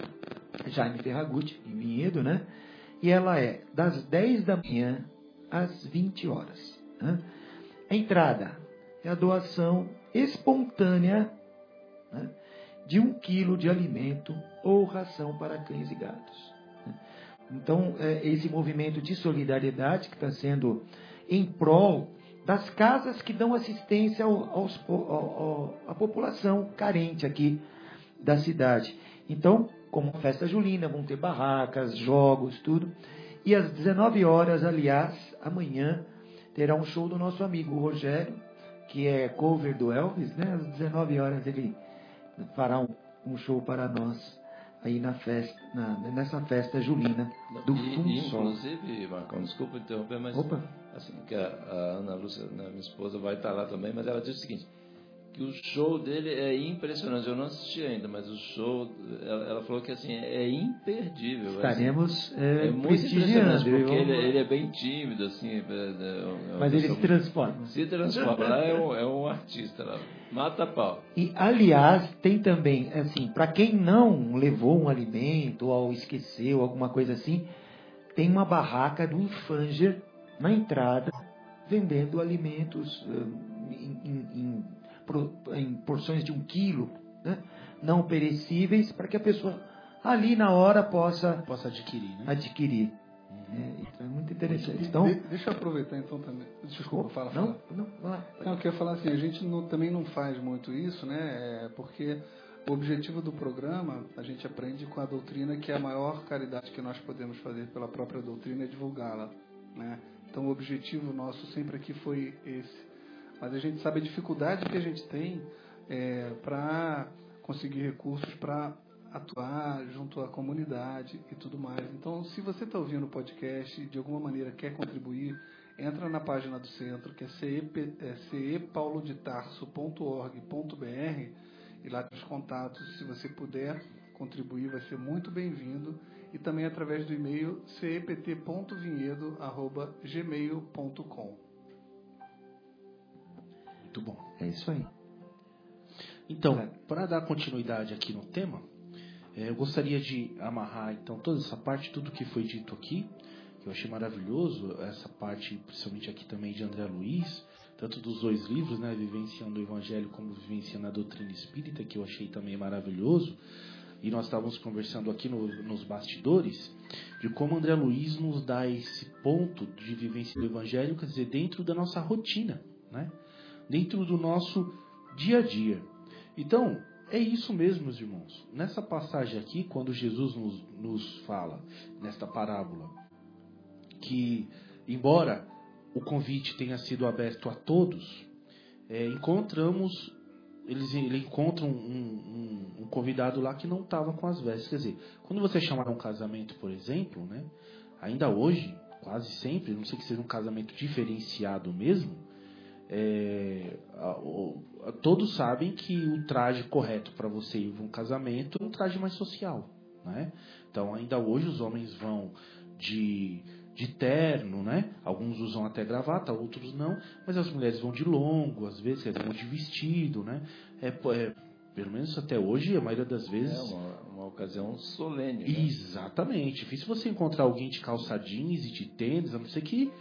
Jaime Ferragutti, em Vinhedo, né? E ela é das 10 da manhã às 20 horas. Né? A entrada é a doação espontânea né, de um quilo de alimento ou ração para cães e gatos. né? Então, é esse movimento de solidariedade que está sendo em prol das casas que dão assistência ao, aos, ao, ao, à população carente aqui da cidade. Então, como festa julina, vão ter barracas, jogos, tudo. E às 19 horas, aliás, amanhã, terá um show do nosso amigo Rogério, que é cover do Elvis, né? Às 19 horas ele fará um, um show para nós aí na festa, na, nessa festa julina do e, Funsol. Inclusive, Marcão, desculpa interromper, mas Opa. Assim, que a, a Ana Lúcia, né, minha esposa, vai estar lá também, mas ela disse o seguinte, que o show dele é impressionante. Eu não assisti ainda, mas o show, ela, ela falou que assim, é imperdível. assim. Estaremos é, É muito impressionante, porque ele, ele é bem tímido, assim. é- é- é Mas ele se transforma. Se transforma, lá é um, é um artista lá. Mata pau. E, aliás, tem também, assim, para quem não levou um alimento ou esqueceu, alguma coisa assim, tem uma barraca do Infanger na entrada, vendendo alimentos eh, em, em- em em porções de um quilo, né? não perecíveis, para que a pessoa ali na hora possa Posso adquirir, né? adquirir. É, isso é muito interessante. Então, De- deixa eu aproveitar então também. Desculpa, fala, não, fala. não, lá. Não, eu queria falar assim, a gente não- também não faz muito isso, né? É, porque o objetivo do programa, a gente aprende com a doutrina que a maior caridade que nós podemos fazer pela própria doutrina é divulgá-la, né? Então o objetivo nosso sempre aqui foi esse. Mas a gente sabe a dificuldade que a gente tem para conseguir recursos para atuar junto à comunidade e tudo mais. Então, se você está ouvindo o podcast e de alguma maneira quer contribuir, entra na página do centro, que é CEP, é cepaulodetarso.org.br e lá tem os contatos. Se você puder contribuir, vai ser muito bem-vindo. E também através do e-mail cept.vinhedo.gmail.com. Muito bom. É isso aí. Então, É. para dar continuidade aqui no tema, eh, eu gostaria de amarrar então toda essa parte, tudo que foi dito aqui, que eu achei maravilhoso, essa parte, principalmente aqui também de André Luiz, tanto dos dois livros, né, Vivenciando o Evangelho como Vivenciando a Doutrina Espírita, que eu achei também maravilhoso. E nós estávamos conversando aqui no, nos bastidores de como André Luiz nos dá esse ponto de vivência do Evangelho, quer dizer, dentro da nossa rotina, né? dentro do nosso dia a dia. Então, é isso mesmo, meus irmãos. Nessa passagem aqui, quando Jesus nos, nos fala, nesta parábola, que, embora o convite tenha sido aberto a todos, é, encontramos eles ele encontram um, um, um, convidado lá que não estava com as vestes. Quer dizer, quando você chamar um casamento, por exemplo, né, ainda hoje, quase sempre, não sei que seja um casamento diferenciado mesmo, é, a, a, todos sabem que o traje correto para você ir para um casamento é um traje mais social. Né? Então, ainda hoje, os homens vão de de terno, né? Alguns usam até gravata, outros não, mas as mulheres vão de longo, às vezes vão de vestido, né? É, é, pelo menos até hoje, a maioria das vezes. É uma, uma ocasião solene. Né? Exatamente. Difícil você encontrar alguém de calça jeans e de tênis, a não ser que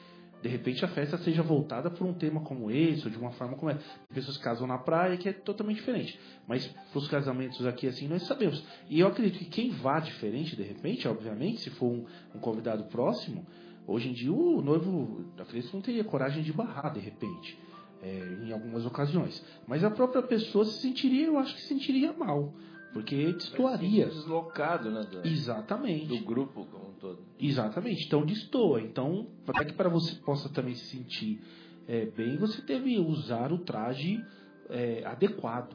de repente a festa seja voltada por um tema como esse, ou de uma forma como é. Pessoas casam na praia, que é totalmente diferente. Mas os casamentos aqui, assim, nós sabemos. E eu acredito que quem vá diferente, de repente, obviamente, se for um, um convidado próximo, hoje em dia o noivo, acredito que não teria coragem de barrar, de repente. É, em algumas ocasiões. Mas a própria pessoa se sentiria, eu acho que se sentiria mal. Porque destoaria. Deslocado, né? Do, Exatamente. Do grupo como um todo. Exatamente. Então destoa. Então, para que para você possa também se sentir é, bem, você deve usar o traje é, adequado.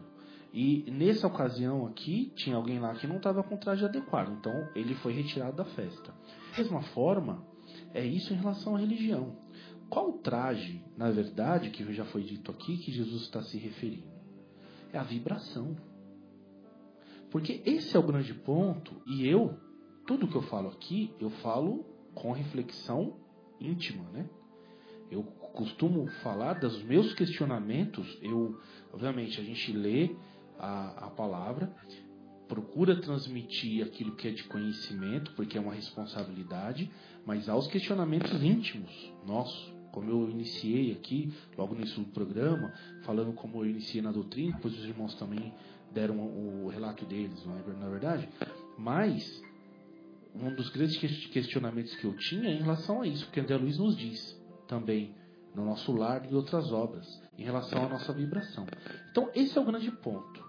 E nessa ocasião aqui, tinha alguém lá que não estava com o traje adequado. Então, ele foi retirado da festa. Da mesma forma, é isso em relação à religião. Qual traje, na verdade, que já foi dito aqui, que Jesus está se referindo? É a vibração. Porque esse é o grande ponto, e eu, tudo que eu falo aqui, eu falo com reflexão íntima, né? Eu costumo falar dos meus questionamentos, eu, obviamente, a gente lê a, a palavra, procura transmitir aquilo que é de conhecimento, porque é uma responsabilidade, mas há os questionamentos íntimos nossos, como eu iniciei aqui, logo no início do programa, falando como eu iniciei na doutrina, depois os irmãos também deram o relato deles, não é, na verdade? Mas um dos grandes questionamentos que eu tinha é em relação a isso, porque André Luiz nos diz também no nosso lar e outras obras, em relação à nossa vibração. Então, esse é o grande ponto.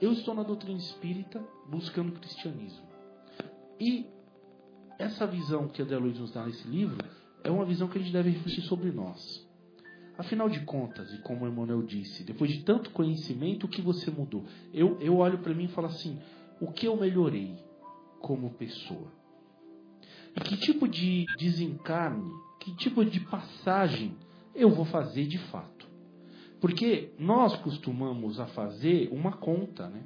Eu estou na doutrina espírita buscando o cristianismo. E essa visão que André Luiz nos dá nesse livro é uma visão que a gente deve refletir sobre nós. Afinal de contas, e como Emmanuel disse, depois de tanto conhecimento, o que você mudou? Eu, eu olho para mim e falo assim: o que eu melhorei como pessoa? E que tipo de desencarne, que tipo de passagem eu vou fazer de fato? Porque nós costumamos a fazer uma conta, né?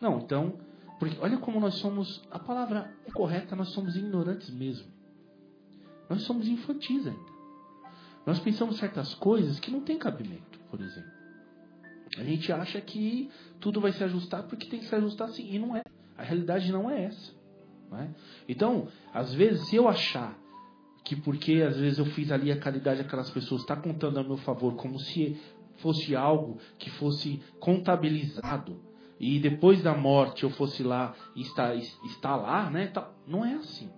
Não, então, porque olha como nós somos, a palavra é correta, nós somos ignorantes mesmo. Nós somos infantis ainda. Nós pensamos certas coisas que não tem cabimento, por exemplo. A gente acha que tudo vai se ajustar porque tem que se ajustar assim, e não é. A realidade não é essa. Não é? Então, às vezes, se eu achar que porque às vezes eu fiz ali a caridade daquelas pessoas está contando a meu favor como se fosse algo que fosse contabilizado e depois da morte eu fosse lá e estar, estar lá, né? Não é assim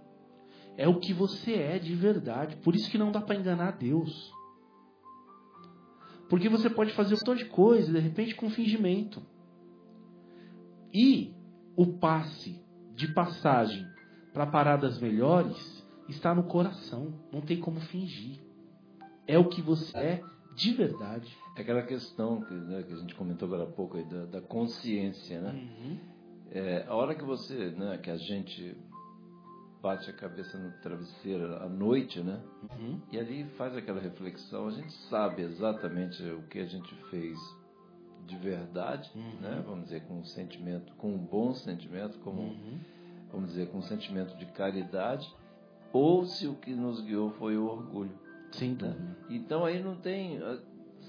é o que você é de verdade. Por isso que não dá para enganar Deus. Porque você pode fazer um montão de coisa, de repente, com fingimento. E o passe de passagem para paradas melhores está no coração. Não tem como fingir. É o que você é de verdade. É aquela questão que, né, que a gente comentou agora há pouco aí, da, da consciência, né? Uhum. É, a hora que você, né, que a gente bate a cabeça no travesseiro à noite, né? Uhum. E ali faz aquela reflexão. A gente sabe exatamente o que a gente fez de verdade, uhum. né? Vamos dizer com um sentimento, com um bom sentimento, como uhum. vamos dizer com um sentimento de caridade, ou se o que nos guiou foi o orgulho. Sim. Né? Então aí não tem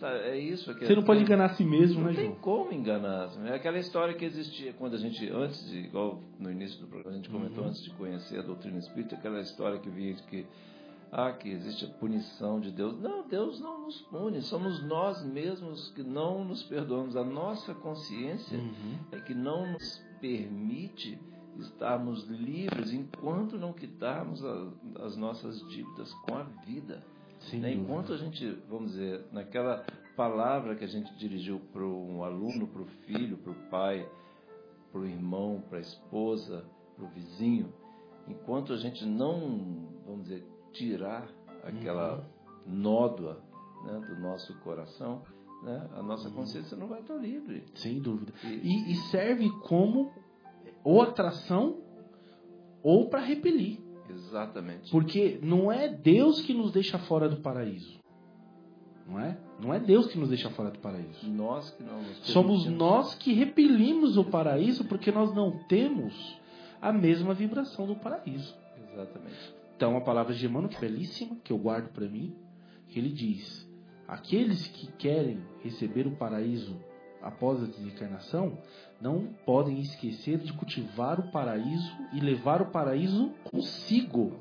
é isso que Você não pode enganar a si mesmo, não né, João? Não tem como enganar. É aquela história que existia quando a gente, antes de, igual no início do programa, a gente comentou uhum. antes de conhecer a doutrina espírita, aquela história que vinha de que ah, que existe a punição de Deus. Não, Deus não nos pune, somos nós mesmos que não nos perdoamos. A nossa consciência Uhum. é que não nos permite estarmos livres enquanto não quitarmos a- as nossas dívidas com a vida. Né? Enquanto a gente, vamos dizer, naquela palavra que a gente dirigiu para um aluno, para o filho, para o pai, para o irmão, para a esposa, para o vizinho, enquanto a gente não, vamos dizer, tirar aquela nódoa né, do nosso coração, né, a nossa consciência não vai estar livre. Sem dúvida. E, e serve como ou atração ou para repelir. Exatamente. Porque não é Deus que nos deixa fora do paraíso. Não é? Não é Deus que nos deixa fora do paraíso. Nós que não nos Somos nós que repelimos o paraíso porque nós não temos a mesma vibração do paraíso. Exatamente. Então a palavra de Emmanuel, que é belíssima, que eu guardo para mim, que ele diz: aqueles que querem receber o paraíso após a desencarnação não podem esquecer de cultivar o paraíso e levar o paraíso consigo,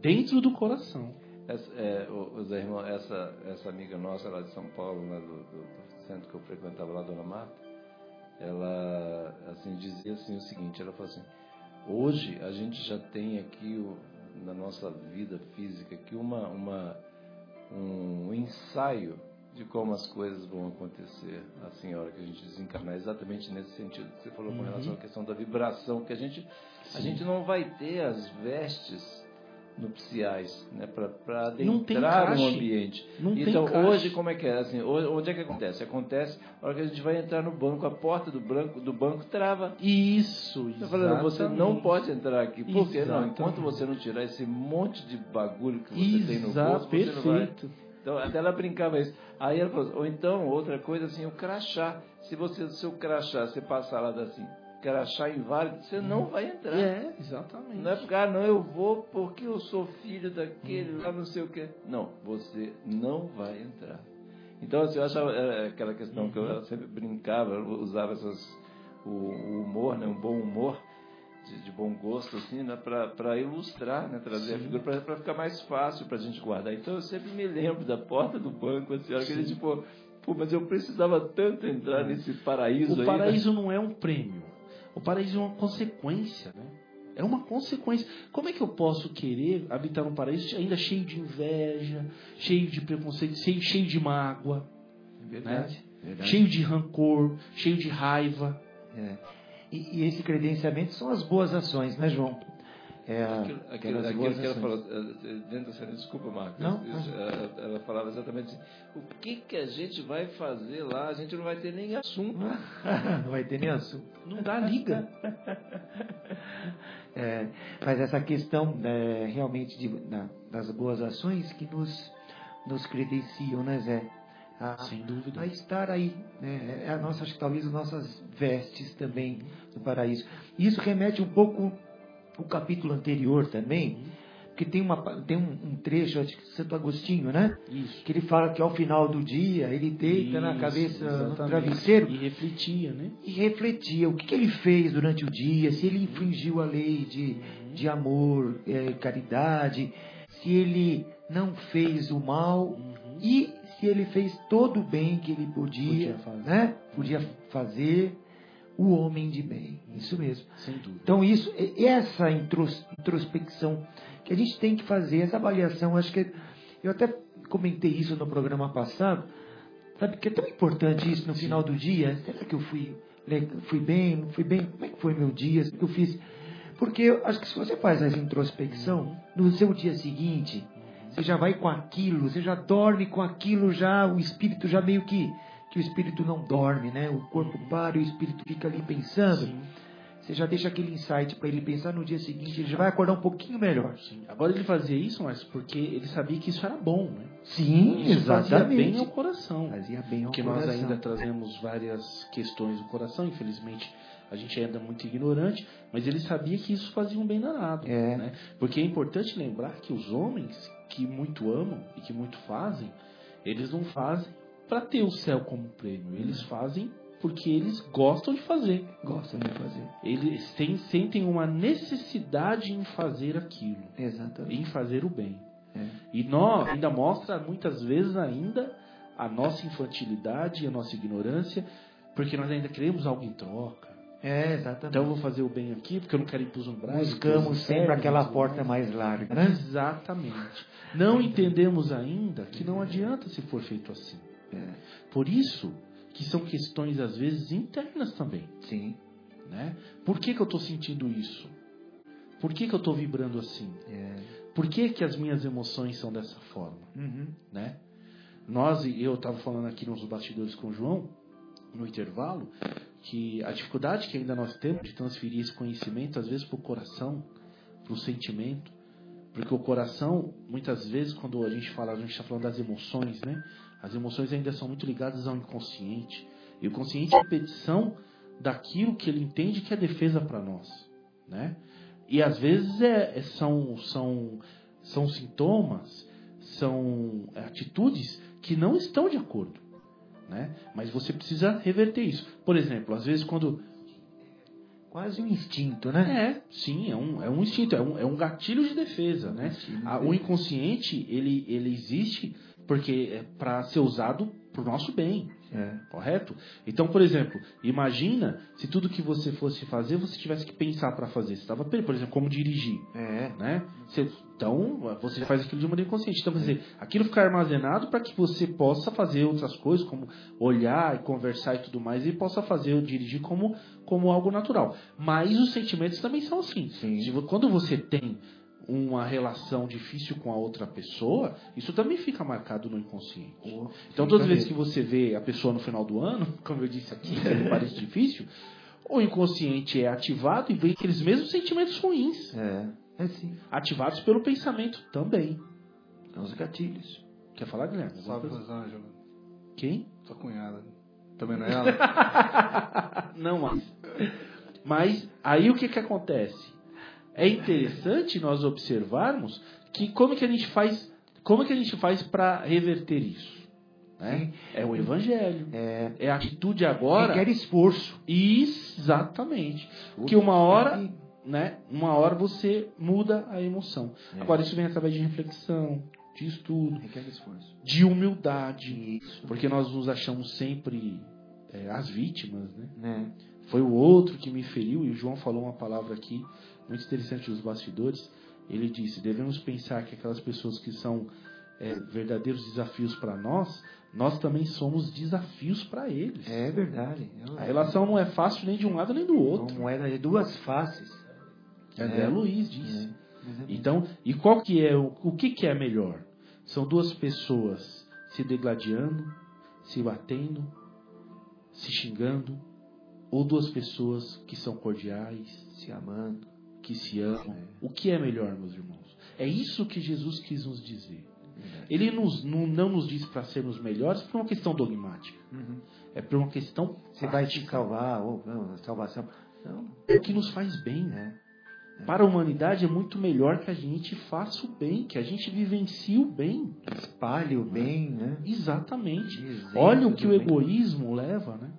dentro do coração. Essa, é, o, Irmão, essa, essa amiga nossa lá de São Paulo, lá do, do- do centro que eu frequentava lá, Dona Marta, ela assim, dizia assim, o seguinte, ela falou assim, hoje a gente já tem aqui o- na nossa vida física aqui uma, uma, um ensaio de como as coisas vão acontecer assim a hora que a gente desencarnar, exatamente nesse sentido que você falou com Uhum. relação à questão da vibração, que a gente, a gente não vai ter as vestes nupciais, né, para adentrar no ambiente. Não então, hoje, como é que é? Assim, hoje- onde é que acontece? Acontece a hora que a gente vai entrar no banco, a porta do, branco, do banco trava. Isso, Tá falando, você não pode entrar aqui. Por quê? Não, enquanto você não tirar esse monte de bagulho que você tem no bolso, você não vai. Então, até ela brincava isso. Aí ela falou, ou então, outra coisa assim, o crachá. Se você, seu crachá, você passar lá assim, crachá inválido, você não vai entrar. É, exatamente. Não é porque, ah, não, eu vou porque eu sou filho daquele lá, não sei o quê. Não, você não vai entrar. Então, assim, eu achava é, aquela questão que eu sempre brincava, eu usava essas, o, o humor, né, um bom humor, de, de bom gosto, assim, né, para ilustrar, né, trazer a figura, para ficar mais fácil para a gente guardar. Então, eu sempre me lembro da porta do banco, assim, a hora que a gente, pô, mas eu precisava tanto entrar nesse paraíso aí. O né? paraíso não é um prêmio. O paraíso é uma consequência, né? É uma consequência. Como é que eu posso querer habitar um paraíso ainda cheio de inveja, cheio de preconceito, cheio, cheio de mágoa, Verdade. verdade. cheio de rancor, cheio de raiva? É. E, e esse credenciamento são as boas ações, né, João? É, Aquilo, aquilo, aquelas aquilo boas que ela falou, eh, dentro da desculpa, Marcos, Não, isso, ela, ela falava exatamente assim, o que, que a gente vai fazer lá? A gente não vai ter nem assunto. Não vai ter nem assunto. Não dá liga. É, mas essa questão é, realmente de- da- das boas ações que nos, nos credenciam, né, Zé? A, Sem dúvida. a estar aí. Né? É a nossa, acho que talvez as nossas vestes também no paraíso. E isso remete um pouco o capítulo anterior também, porque tem, uma, tem um, um trecho, acho que Santo Agostinho, né? Isso. Que ele fala que ao final do dia ele deita na Isso, cabeça no exatamente. travesseiro E refletia, né? e refletia o que, que ele fez durante o dia, se ele infringiu a lei de, de amor, eh, caridade, se ele não fez o mal Uhum. e se ele fez todo o bem que ele podia, Podia fazer. né? Podia fazer o homem de bem. Isso mesmo. Sem dúvida. Então isso, essa intros- introspecção que a gente tem que fazer, essa avaliação, acho que eu até comentei isso no programa passado, sabe que é tão importante isso no final do dia. Será que eu fui, fui bem, não fui bem? Como é que foi meu dia? O que eu fiz? Porque eu acho que se você faz essa introspecção, no seu dia seguinte, você já vai com aquilo, você já dorme com aquilo, já o espírito já meio que que o espírito não dorme, né? O corpo para e o espírito fica ali pensando. Sim. Você já deixa aquele insight para ele pensar no dia seguinte, ele já vai acordar um pouquinho melhor. Sim. Agora ele fazia isso, mas porque ele sabia que isso era bom, né? Sim, Isso fazia bem exatamente. ao coração. Fazia bem ao Porque coração. nós ainda trazemos várias questões do coração, infelizmente a gente ainda é muito ignorante, mas ele sabia que isso fazia um bem danado. É. Né? Porque é importante lembrar que os homens que muito amam e que muito fazem, eles não fazem para ter o céu como prêmio, eles fazem porque eles gostam de fazer. Gostam de fazer. Eles têm, sentem uma necessidade em fazer aquilo, Exatamente. em fazer o bem. É. E nós ainda mostra muitas vezes ainda a nossa infantilidade, a nossa ignorância, porque nós ainda queremos algo em troca. É, exatamente. Então eu vou fazer o bem aqui, porque eu não quero ir para os umbrais. Buscamos sempre aquela porta mais larga, né? Exatamente. Não entendemos ainda que não adianta se for feito assim. É, Por isso que são questões às vezes internas também, sim. né? Por que, que eu estou sentindo isso? Por que, que eu estou vibrando assim? É. Por que, que as minhas emoções são dessa forma, Uhum. né? Nós, e eu estava falando aqui nos bastidores com o João, no intervalo, que a dificuldade que ainda nós temos de transferir esse conhecimento, às vezes, para o coração, para o sentimento, porque o coração, muitas vezes, quando a gente fala, a gente está falando das emoções, né? As emoções ainda são muito ligadas ao inconsciente. E o consciente é a petição daquilo que ele entende que é defesa para nós, né? E às vezes é, é- são, são, são sintomas, são atitudes que não estão de acordo, né? Mas você precisa reverter isso. Por exemplo, às vezes quando Quase um instinto, né? é, sim, é um, é um instinto, é um, é um gatilho de defesa, né? A- o inconsciente, ele, ele existe porque é para ser usado para o nosso bem, É. correto? Então, por exemplo, imagina se tudo que você fosse fazer, você tivesse que pensar para fazer. Você estava, por exemplo, como dirigir, É. né? Você- então, você faz aquilo de maneira inconsciente. Então, quer dizer, aquilo fica armazenado para que você possa fazer outras coisas, como olhar e conversar e tudo mais, e possa fazer o dirigir como, como algo natural. Mas os sentimentos também são assim. Sim. Quando você tem uma relação difícil com a outra pessoa, isso também fica marcado no inconsciente. Pô, Então, todas as vezes que você vê a pessoa no final do ano, como eu disse aqui, que me parece difícil, o inconsciente é ativado e vem aqueles mesmos sentimentos ruins, É. É sim. ativados pelo pensamento também. São os gatilhos. Quer falar, Guilherme? Salve? Rosângela. Quem? Sua cunhada. Também não é ela? Não mais. Mas aí o que, que acontece? É interessante nós observarmos que como que a gente faz, como que a gente faz para reverter isso? Né? É o evangelho. É. É a atitude agora. Requer esforço. Exatamente. Que uma hora, né? Uma hora você muda a emoção. É. Agora isso vem através de reflexão, de estudo, que- Requer esforço. de humildade, Isso. porque nós nos achamos sempre é, as vítimas, né? Né? Foi o outro que me feriu e o João falou uma palavra aqui muito interessante dos bastidores. Ele disse: devemos pensar que aquelas pessoas que são é, verdadeiros desafios para nós, nós também somos desafios para eles. É verdade. A relação não é fácil nem de um lado nem do É outro. uma moeda de duas faces. André É. Luiz disse. É. Então, e qual que é o, o que, que é melhor? São duas pessoas se degladiando, se batendo, se xingando, ou duas pessoas que são cordiais, Se amando. Que se amam. É. O que é melhor, meus irmãos? É isso que Jesus quis nos dizer. Ele nos, não, não nos diz para sermos melhores por uma questão dogmática. Uhum. É por uma questão Você vai te prática. salvar, ou não, salvação. Não, É o que nos faz bem. né? Para a humanidade é muito melhor que a gente faça o bem, que a gente vivencie o bem. Espalhe o bem, né? Exatamente. Olha o que o bem. egoísmo leva, né?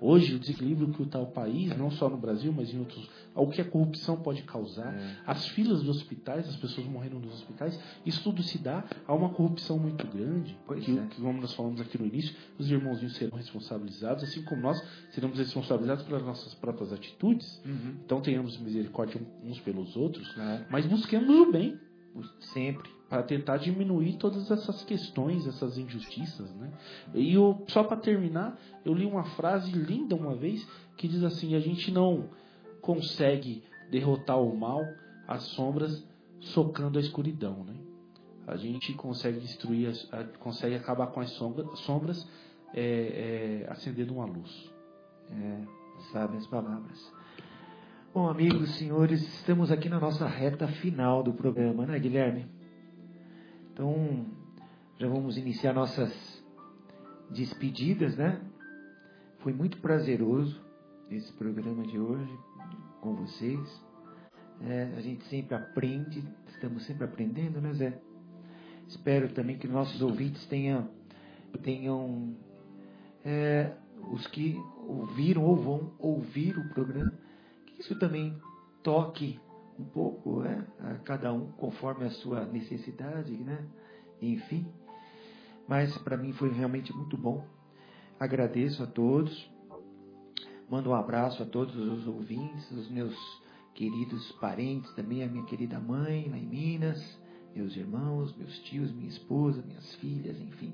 Hoje, o desequilíbrio que está o país, não só no Brasil, mas em outros. O que a corrupção pode causar. É. As filas dos hospitais, as pessoas morrendo nos hospitais, isso tudo se dá a uma corrupção muito grande. Pois que, é. que, como nós falamos aqui no início, os irmãozinhos serão responsabilizados, assim como nós seremos responsabilizados pelas nossas próprias atitudes. Uhum. Então tenhamos misericórdia uns pelos outros, Claro. mas busquemos o bem Sempre. Para tentar diminuir todas essas questões, essas injustiças, né? E eu, só para terminar, eu li uma frase linda uma vez que diz assim: a gente não consegue derrotar o mal, as sombras, socando a escuridão, né? A gente consegue destruir, consegue acabar com as sombra- sombras, é, é, acendendo uma luz. É, sabe as palavras. Bom, amigos, senhores, estamos aqui na nossa reta final do programa, né, Guilherme? Então, já vamos iniciar nossas despedidas, né? Foi muito prazeroso esse programa de hoje com vocês. É, a gente sempre aprende, estamos sempre aprendendo, né, Zé? Espero também que nossos ouvintes tenham, tenham é, os que ouviram ou vão ouvir o programa, que isso também toque um pouco né, a cada um conforme a sua necessidade, né? Enfim. Mas para mim foi realmente muito bom. Agradeço a todos. Mando um abraço a todos os ouvintes, os meus queridos parentes, também a minha querida mãe lá em Minas, meus irmãos, meus tios, minha esposa, minhas filhas, enfim.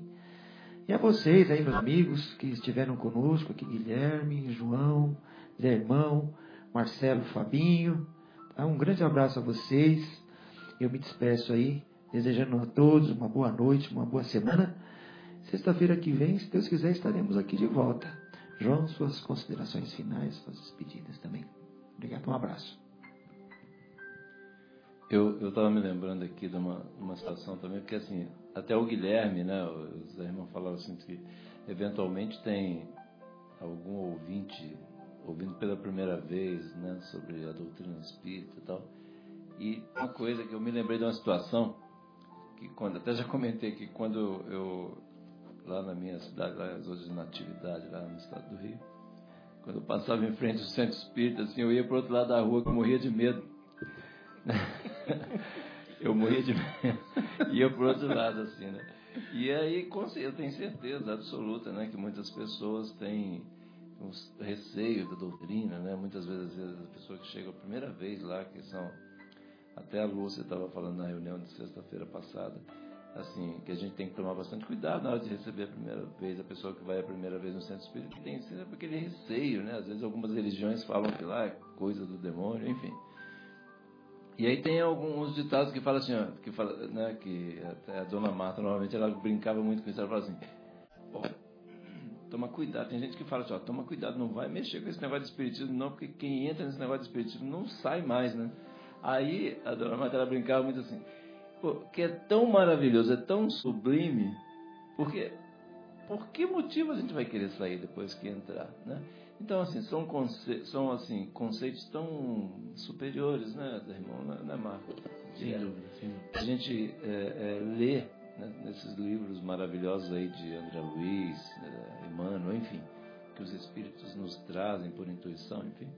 E a vocês aí, meus amigos que estiveram conosco aqui, Guilherme, João, Zé Irmão, Marcelo, Fabinho. Tá? Um grande abraço a vocês. Eu me despeço aí, desejando a todos uma boa noite, uma boa semana. Sexta-feira que vem, se Deus quiser, estaremos aqui de volta. João, suas considerações finais, suas despedidas também. Obrigado, um abraço. Eu estava me lembrando aqui de uma, uma situação também, porque assim, até o Guilherme, né, os irmãos falaram assim que eventualmente tem algum ouvinte ouvindo pela primeira vez, né, sobre a doutrina espírita e tal. E uma coisa que eu me lembrei de uma situação que quando até já comentei que quando eu lá na minha cidade, lá hoje na atividade lá no estado do Rio, quando eu passava em frente ao centro espírita, assim, eu ia para o outro lado da rua que eu morria de medo. eu morria de medo. ia para o outro lado, assim, né? E aí, eu tenho certeza absoluta, né, que muitas pessoas têm um receio da doutrina, né? Muitas vezes, as pessoas que chegam a primeira vez lá, que são até a Lúcia estava falando na reunião de sexta-feira passada, assim, que a gente tem que tomar bastante cuidado na hora de receber a primeira vez, a pessoa que vai a primeira vez no centro espírita, que tem sempre aquele receio, né? Às vezes algumas religiões falam que lá é coisa do demônio, enfim. E aí tem alguns ditados que falam assim, que fala, né, que a dona Marta normalmente ela brincava muito com isso, ela fala assim, toma cuidado, tem gente que fala assim, ó, toma cuidado, não vai mexer com esse negócio de espiritismo não, porque quem entra nesse negócio de espiritismo não sai mais, né? Aí a dona Marta brincava muito assim, que é tão maravilhoso, é tão sublime, porque por que motivo a gente vai querer sair depois que entrar, né? Então, assim, são, conce são assim, conceitos tão superiores, né, irmão, né, né Marco? Sem dúvida, sim. A gente é, é, lê nesses livros maravilhosos aí de André Luiz, é, Emmanuel, enfim, que os espíritos nos trazem por intuição, enfim,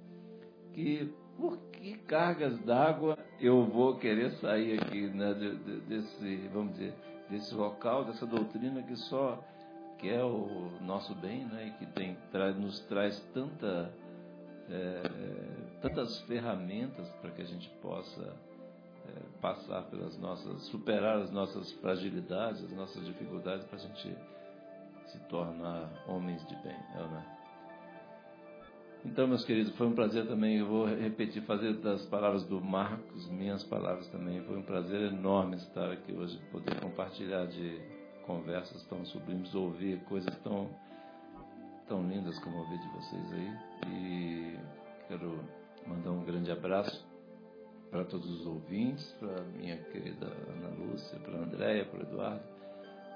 que por que cargas d'água eu vou querer sair aqui né, desse, vamos dizer, desse local, dessa doutrina que só quer o nosso bem, né, e que tem, nos traz tanta, é, tantas ferramentas para que a gente possa é, passar pelas nossas, superar as nossas fragilidades, as nossas dificuldades, para a gente se tornar homens de bem, é, né? Então, meus queridos, foi um prazer também. Eu vou repetir, fazer das palavras do Marcos, minhas palavras também. Foi um prazer enorme estar aqui hoje, poder compartilhar de conversas tão sublimes, ouvir coisas tão, tão lindas como ouvir de vocês aí. E quero mandar um grande abraço para todos os ouvintes, para minha querida Ana Lúcia, para a Andréia, para o Eduardo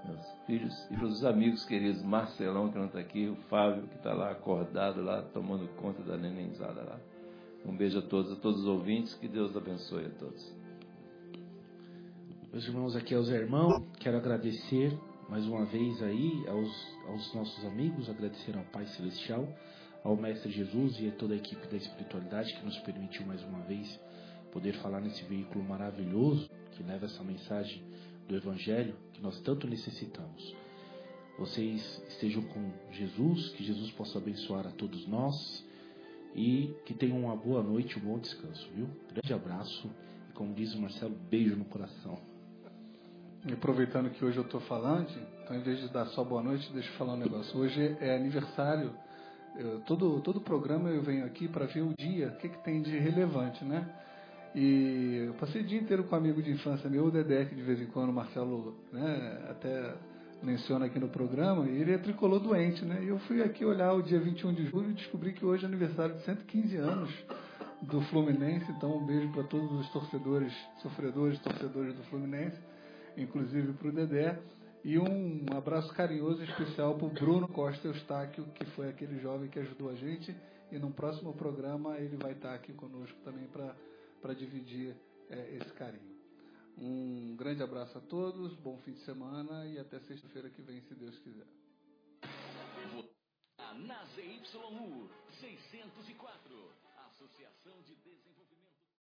meus filhos, e para os amigos queridos, Marcelão, que não está aqui, o Fábio, que está lá acordado, lá, tomando conta da nenenzada lá. Um beijo a todos, a todos os ouvintes, que Deus abençoe a todos. Meus irmãos, aqui é o quero agradecer mais uma vez aí aos, aos nossos amigos, agradecer ao Pai Celestial, ao Mestre Jesus e a toda a equipe da espiritualidade que nos permitiu mais uma vez poder falar nesse veículo maravilhoso que leva essa mensagem do Evangelho que nós tanto necessitamos. Vocês estejam com Jesus, que Jesus possa abençoar a todos nós e que tenham uma boa noite um bom descanso, viu? Grande abraço e, como diz o Marcelo, beijo no coração. E aproveitando que hoje eu estou falando, então em vez de dar só boa noite, deixa eu falar um negócio. Hoje é aniversário. Eu, todo, todo programa eu venho aqui para ver o dia, o que, que tem de relevante, né? E eu passei o dia inteiro com um amigo de infância meu, o Dedé, que de vez em quando o Marcelo né, até menciona aqui no programa, e ele é tricolor doente, né? E eu fui aqui olhar o dia 21 de julho e descobri que hoje é aniversário de 115 anos do Fluminense, então um beijo para todos os torcedores, sofredores, torcedores do Fluminense, inclusive para o Dedé. E um abraço carinhoso e especial para o Bruno Costa Eustáquio, que foi aquele jovem que ajudou a gente. E no próximo programa ele vai estar aqui conosco também para para dividir é, esse carinho. Um grande abraço a todos, bom fim de semana e até sexta-feira que vem, se Deus quiser. Na ZYU 604, Associação de.